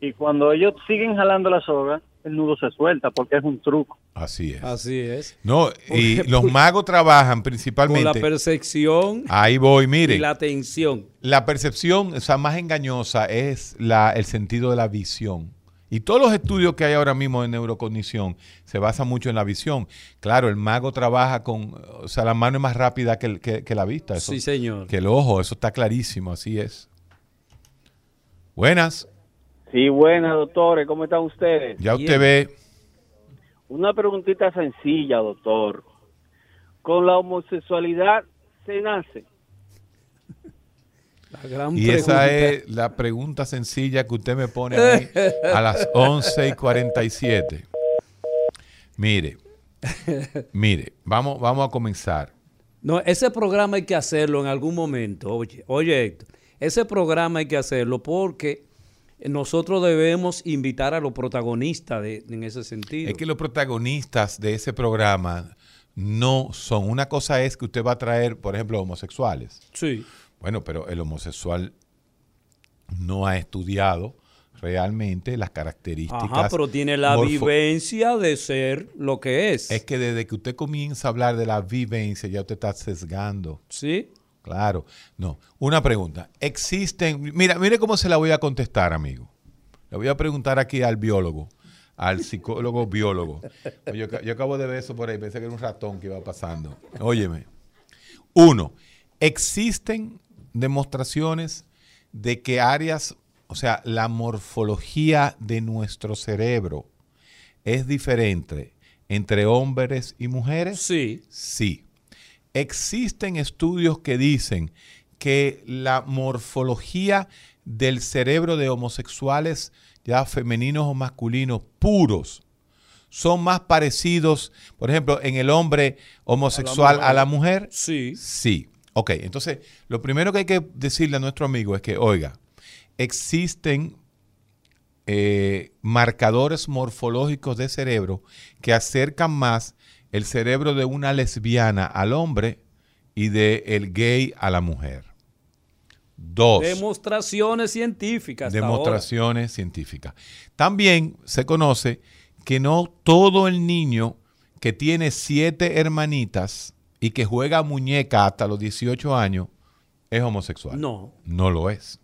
Y cuando ellos siguen jalando la soga, el nudo se suelta porque es un truco. Así es. Así es. No, y los magos trabajan Con principalmente. la percepción Ahí voy, mire. y la atención. La percepción, o sea, más engañosa es la, el sentido de la visión. Y todos los estudios que hay ahora mismo de neurocognición se basan mucho en la visión. Claro, el mago trabaja con, o sea, la mano es más rápida que, el- que- que la vista. eso- Sí, señor. Que el ojo, eso está clarísimo, así es. Buenas, Sí, buenas, doctores. ¿Cómo están ustedes? ya usted ve, Una preguntita sencilla, doctor. ¿Con la homosexualidad se nace? La gran y esa es la pregunta sencilla que usted me pone a, mí a las 11 y 47. Mire, mire, vamos, vamos a comenzar. No, ese programa hay que hacerlo en algún momento. Oye, oye, Héctor, ese programa hay que hacerlo porque nosotros debemos invitar a los protagonistas de, en ese sentido. Es que los protagonistas de ese programa no son. Una cosa es que usted va a traer, por ejemplo, homosexuales. Sí. Bueno, pero el homosexual no ha estudiado realmente las características. Ajá, pero tiene la vivencia de ser lo que es. Es que desde que usted comienza a hablar de la vivencia, ya usted está sesgando. Sí. Claro. No. Una pregunta. Existen. Mira, mire cómo se la voy a contestar, amigo. Le voy a preguntar aquí al biólogo, al psicólogo biólogo. Yo, yo acabo de ver eso por ahí, pensé que era un ratón que iba pasando. Óyeme. Uno, existen demostraciones de que áreas, o sea, la morfología de nuestro cerebro es diferente entre hombres y mujeres. Sí. Sí. Existen estudios que dicen que la morfología del cerebro de homosexuales, ya femeninos o masculinos, puros, son más parecidos, por ejemplo, en el hombre homosexual a la mujer. Sí. Sí. Ok, entonces, lo primero que hay que decirle a nuestro amigo es que, oiga, existen eh, marcadores morfológicos de cerebro que acercan más el cerebro de una lesbiana al hombre y de el gay a la mujer. Dos. Demostraciones científicas. ahora. Demostraciones científicas. También se conoce que no todo el niño que tiene siete hermanitas y que juega muñeca hasta los 18 años es homosexual. No. No lo es.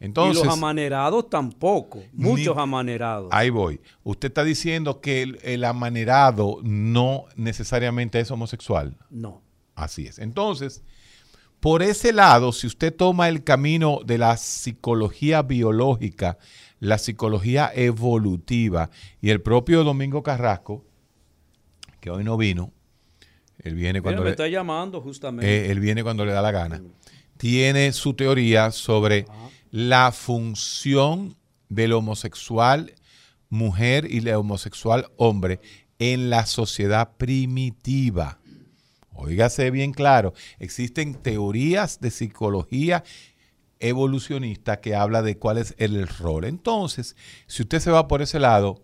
Entonces, y los amanerados tampoco. Muchos amanerados. ahí voy. Usted está diciendo que el, el amanerado no necesariamente es homosexual. No. Así es. Entonces, por ese lado, si usted toma el camino de la psicología biológica, la psicología evolutiva y el propio Domingo Carrasco, que hoy no vino, él viene Mira, cuando me le, está llamando justamente. eh, él viene cuando le da la gana, tiene su teoría sobre la función del homosexual mujer y el homosexual hombre en la sociedad primitiva. Óigase bien claro, existen teorías de psicología evolucionista que habla de cuál es el rol. Entonces, si usted se va por ese lado,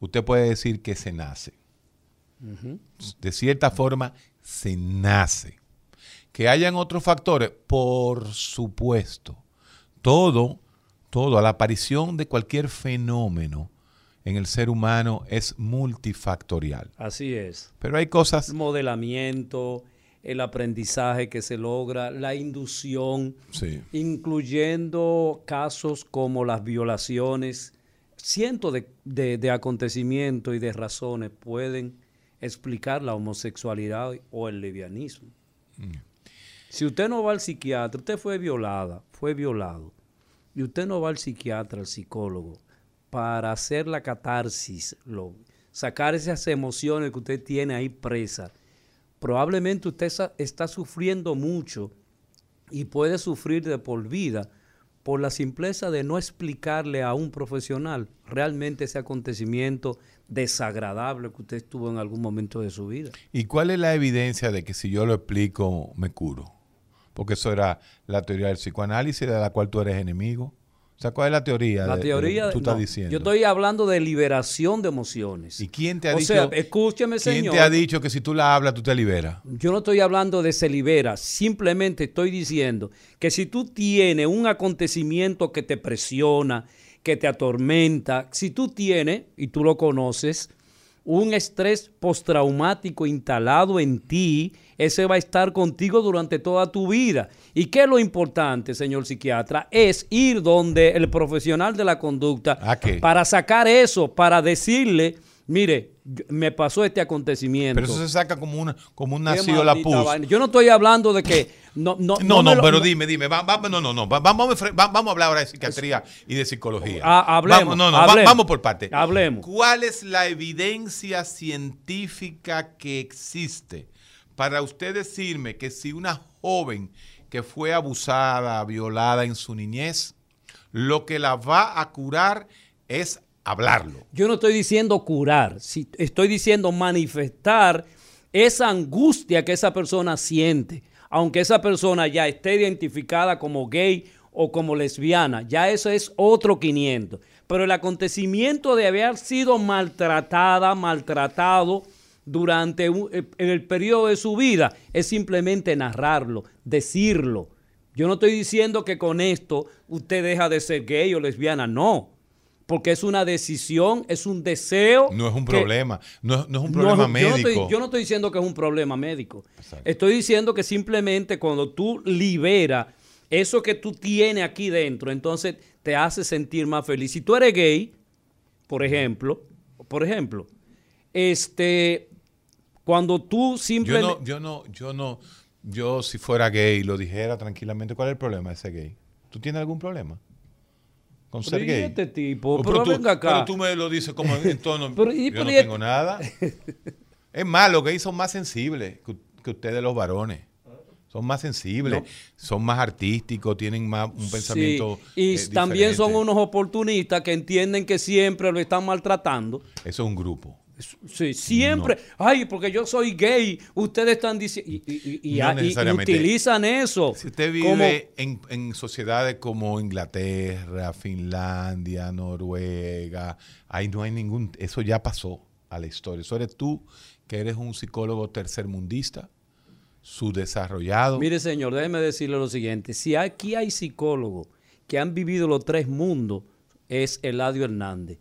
usted puede decir que se nace. De cierta forma, se nace. Que hayan otros factores, por supuesto. Todo, todo, a la aparición de cualquier fenómeno en el ser humano es multifactorial. Así es. Pero hay cosas... El modelamiento, el aprendizaje que se logra, la inducción, Sí. incluyendo casos como las violaciones. Cientos de, de- de acontecimientos y de razones pueden explicar la homosexualidad o el lesbianismo. Si usted no va al psiquiatra, usted fue violada, fue violado, y usted no va al psiquiatra, al psicólogo, para hacer la catarsis, lo- sacar esas emociones que usted tiene ahí presas, probablemente usted está sufriendo mucho y puede sufrir de por vida por la simpleza de no explicarle a un profesional realmente ese acontecimiento desagradable que usted tuvo en algún momento de su vida. ¿Y cuál es la evidencia de que si yo lo explico me curo? Porque eso era la teoría del psicoanálisis de la cual tú eres enemigo. O sea, ¿cuál es la teoría? La de- de teoría, que tú estás no, diciendo. yo estoy hablando de liberación de emociones. ¿Y quién te ha o dicho? sea, escúcheme, ¿Quién señor. te ha dicho que si tú la hablas tú te liberas? Yo no estoy hablando de se libera, simplemente estoy diciendo que si tú tienes un acontecimiento que te presiona, que te atormenta, si tú tienes, y tú lo conoces, un estrés postraumático instalado en ti, ese va a estar contigo durante toda tu vida. ¿Y qué es lo importante, señor psiquiatra? Es ir donde el profesional de la conducta qué? para sacar eso, para decirle, mire, me pasó este acontecimiento. Pero eso se saca como una como un nacido la pus. vaina. Yo no estoy hablando de que no no No, no, lo- pero dime, dime. va- va- no, no, no. va- Vamos, a vamos a hablar ahora de psiquiatría y de psicología. Ah, hablemos, Vamos, no, no, hablemos. vamos por parte. Hablemos. ¿Cuál es la evidencia científica que existe para usted decirme que si una joven que fue abusada, violada en su niñez, lo que la va a curar es hablarlo? Yo no estoy diciendo curar, si- estoy diciendo manifestar esa angustia que esa persona siente, aunque esa persona ya esté identificada como gay o como lesbiana, ya eso es otro 500. Pero el acontecimiento de haber sido maltratada, maltratado durante un- eh, en el periodo de su vida es simplemente narrarlo, decirlo. Yo no estoy diciendo que con esto usted deja de ser gay o lesbiana, no. Porque es una decisión, es un deseo. No es un problema. No, es- no es un no, problema yo no médico. estoy- yo no estoy diciendo que es un problema médico. Estoy diciendo que simplemente cuando tú liberas eso que tú tienes aquí dentro, entonces te hace sentir más feliz. Si tú eres gay, por ejemplo, por ejemplo, este, cuando tú Yo simplemente... no, yo no, yo no, yo si fuera gay lo dijera tranquilamente, ¿cuál es el problema de ser gay? ¿Tú tienes algún problema con Pero este tipo? Pero tú, venga acá. pero tú me lo dices como en tono, Pero ¿y- yo no tengo este- nada. Es más, los gays son más sensibles que, que ustedes los varones. Son más sensibles, son más artísticos, tienen más un pensamiento Sí, Y eh, también son unos oportunistas que entienden que siempre lo están maltratando. Eso es un grupo. Sí, siempre. Ay, porque yo soy gay. Ustedes están diciendo. Y, y- y- No utilizan eso. Si usted vive en, en sociedades como Inglaterra, Finlandia, Noruega, ahí no hay ningún, eso ya pasó a la historia. Eso eres tú, que eres un psicólogo tercermundista, subdesarrollado. Mire, señor, déjeme decirle lo siguiente. Si aquí hay psicólogos que han vivido los tres mundos, es Eladio Hernández.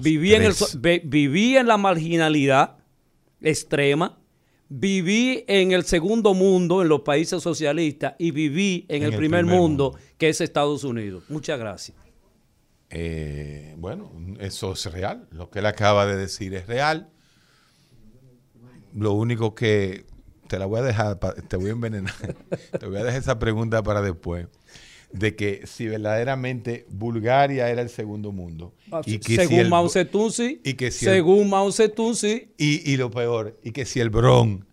Viví en, el, viví la marginalidad extrema, viví en el segundo mundo, en los países socialistas, y viví en, En el, primer, primer mundo, que es Estados Unidos. Muchas gracias. Eh, bueno, eso es real. Lo que él acaba de decir es real. Lo único que te la voy a dejar, te voy a envenenar, te voy a dejar esa pregunta para después, de que si verdaderamente Bulgaria era el segundo mundo. Y que si según el- Mao Zedong, sí. y que si el- según Mao Zedong, sí. y, y lo peor, y que si el Bron,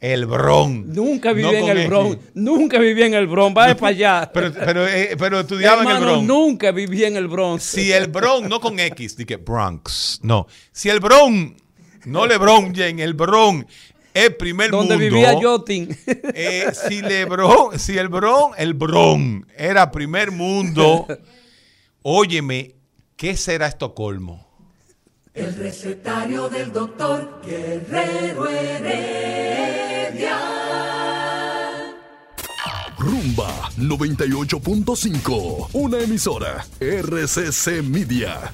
el Bron. Nunca viví no en el X. Bronx. Nunca viví en el Bronx. Vaya para allá. Pero, pero, eh, pero estudiaba en el Bronx. nunca viví en el Bronx. Si el Bronx, no con X, di que Bronx, no. Si el Bronx, no LeBron James, el Bronx es primer Donde mundo. vivía Jotin. eh, si LeBron, si el Bronx, el Bronx era primer mundo, óyeme, ¿qué será Estocolmo? El recetario del doctor Guerrero Heredia. Rumba 98.5, una emisora RCC Media.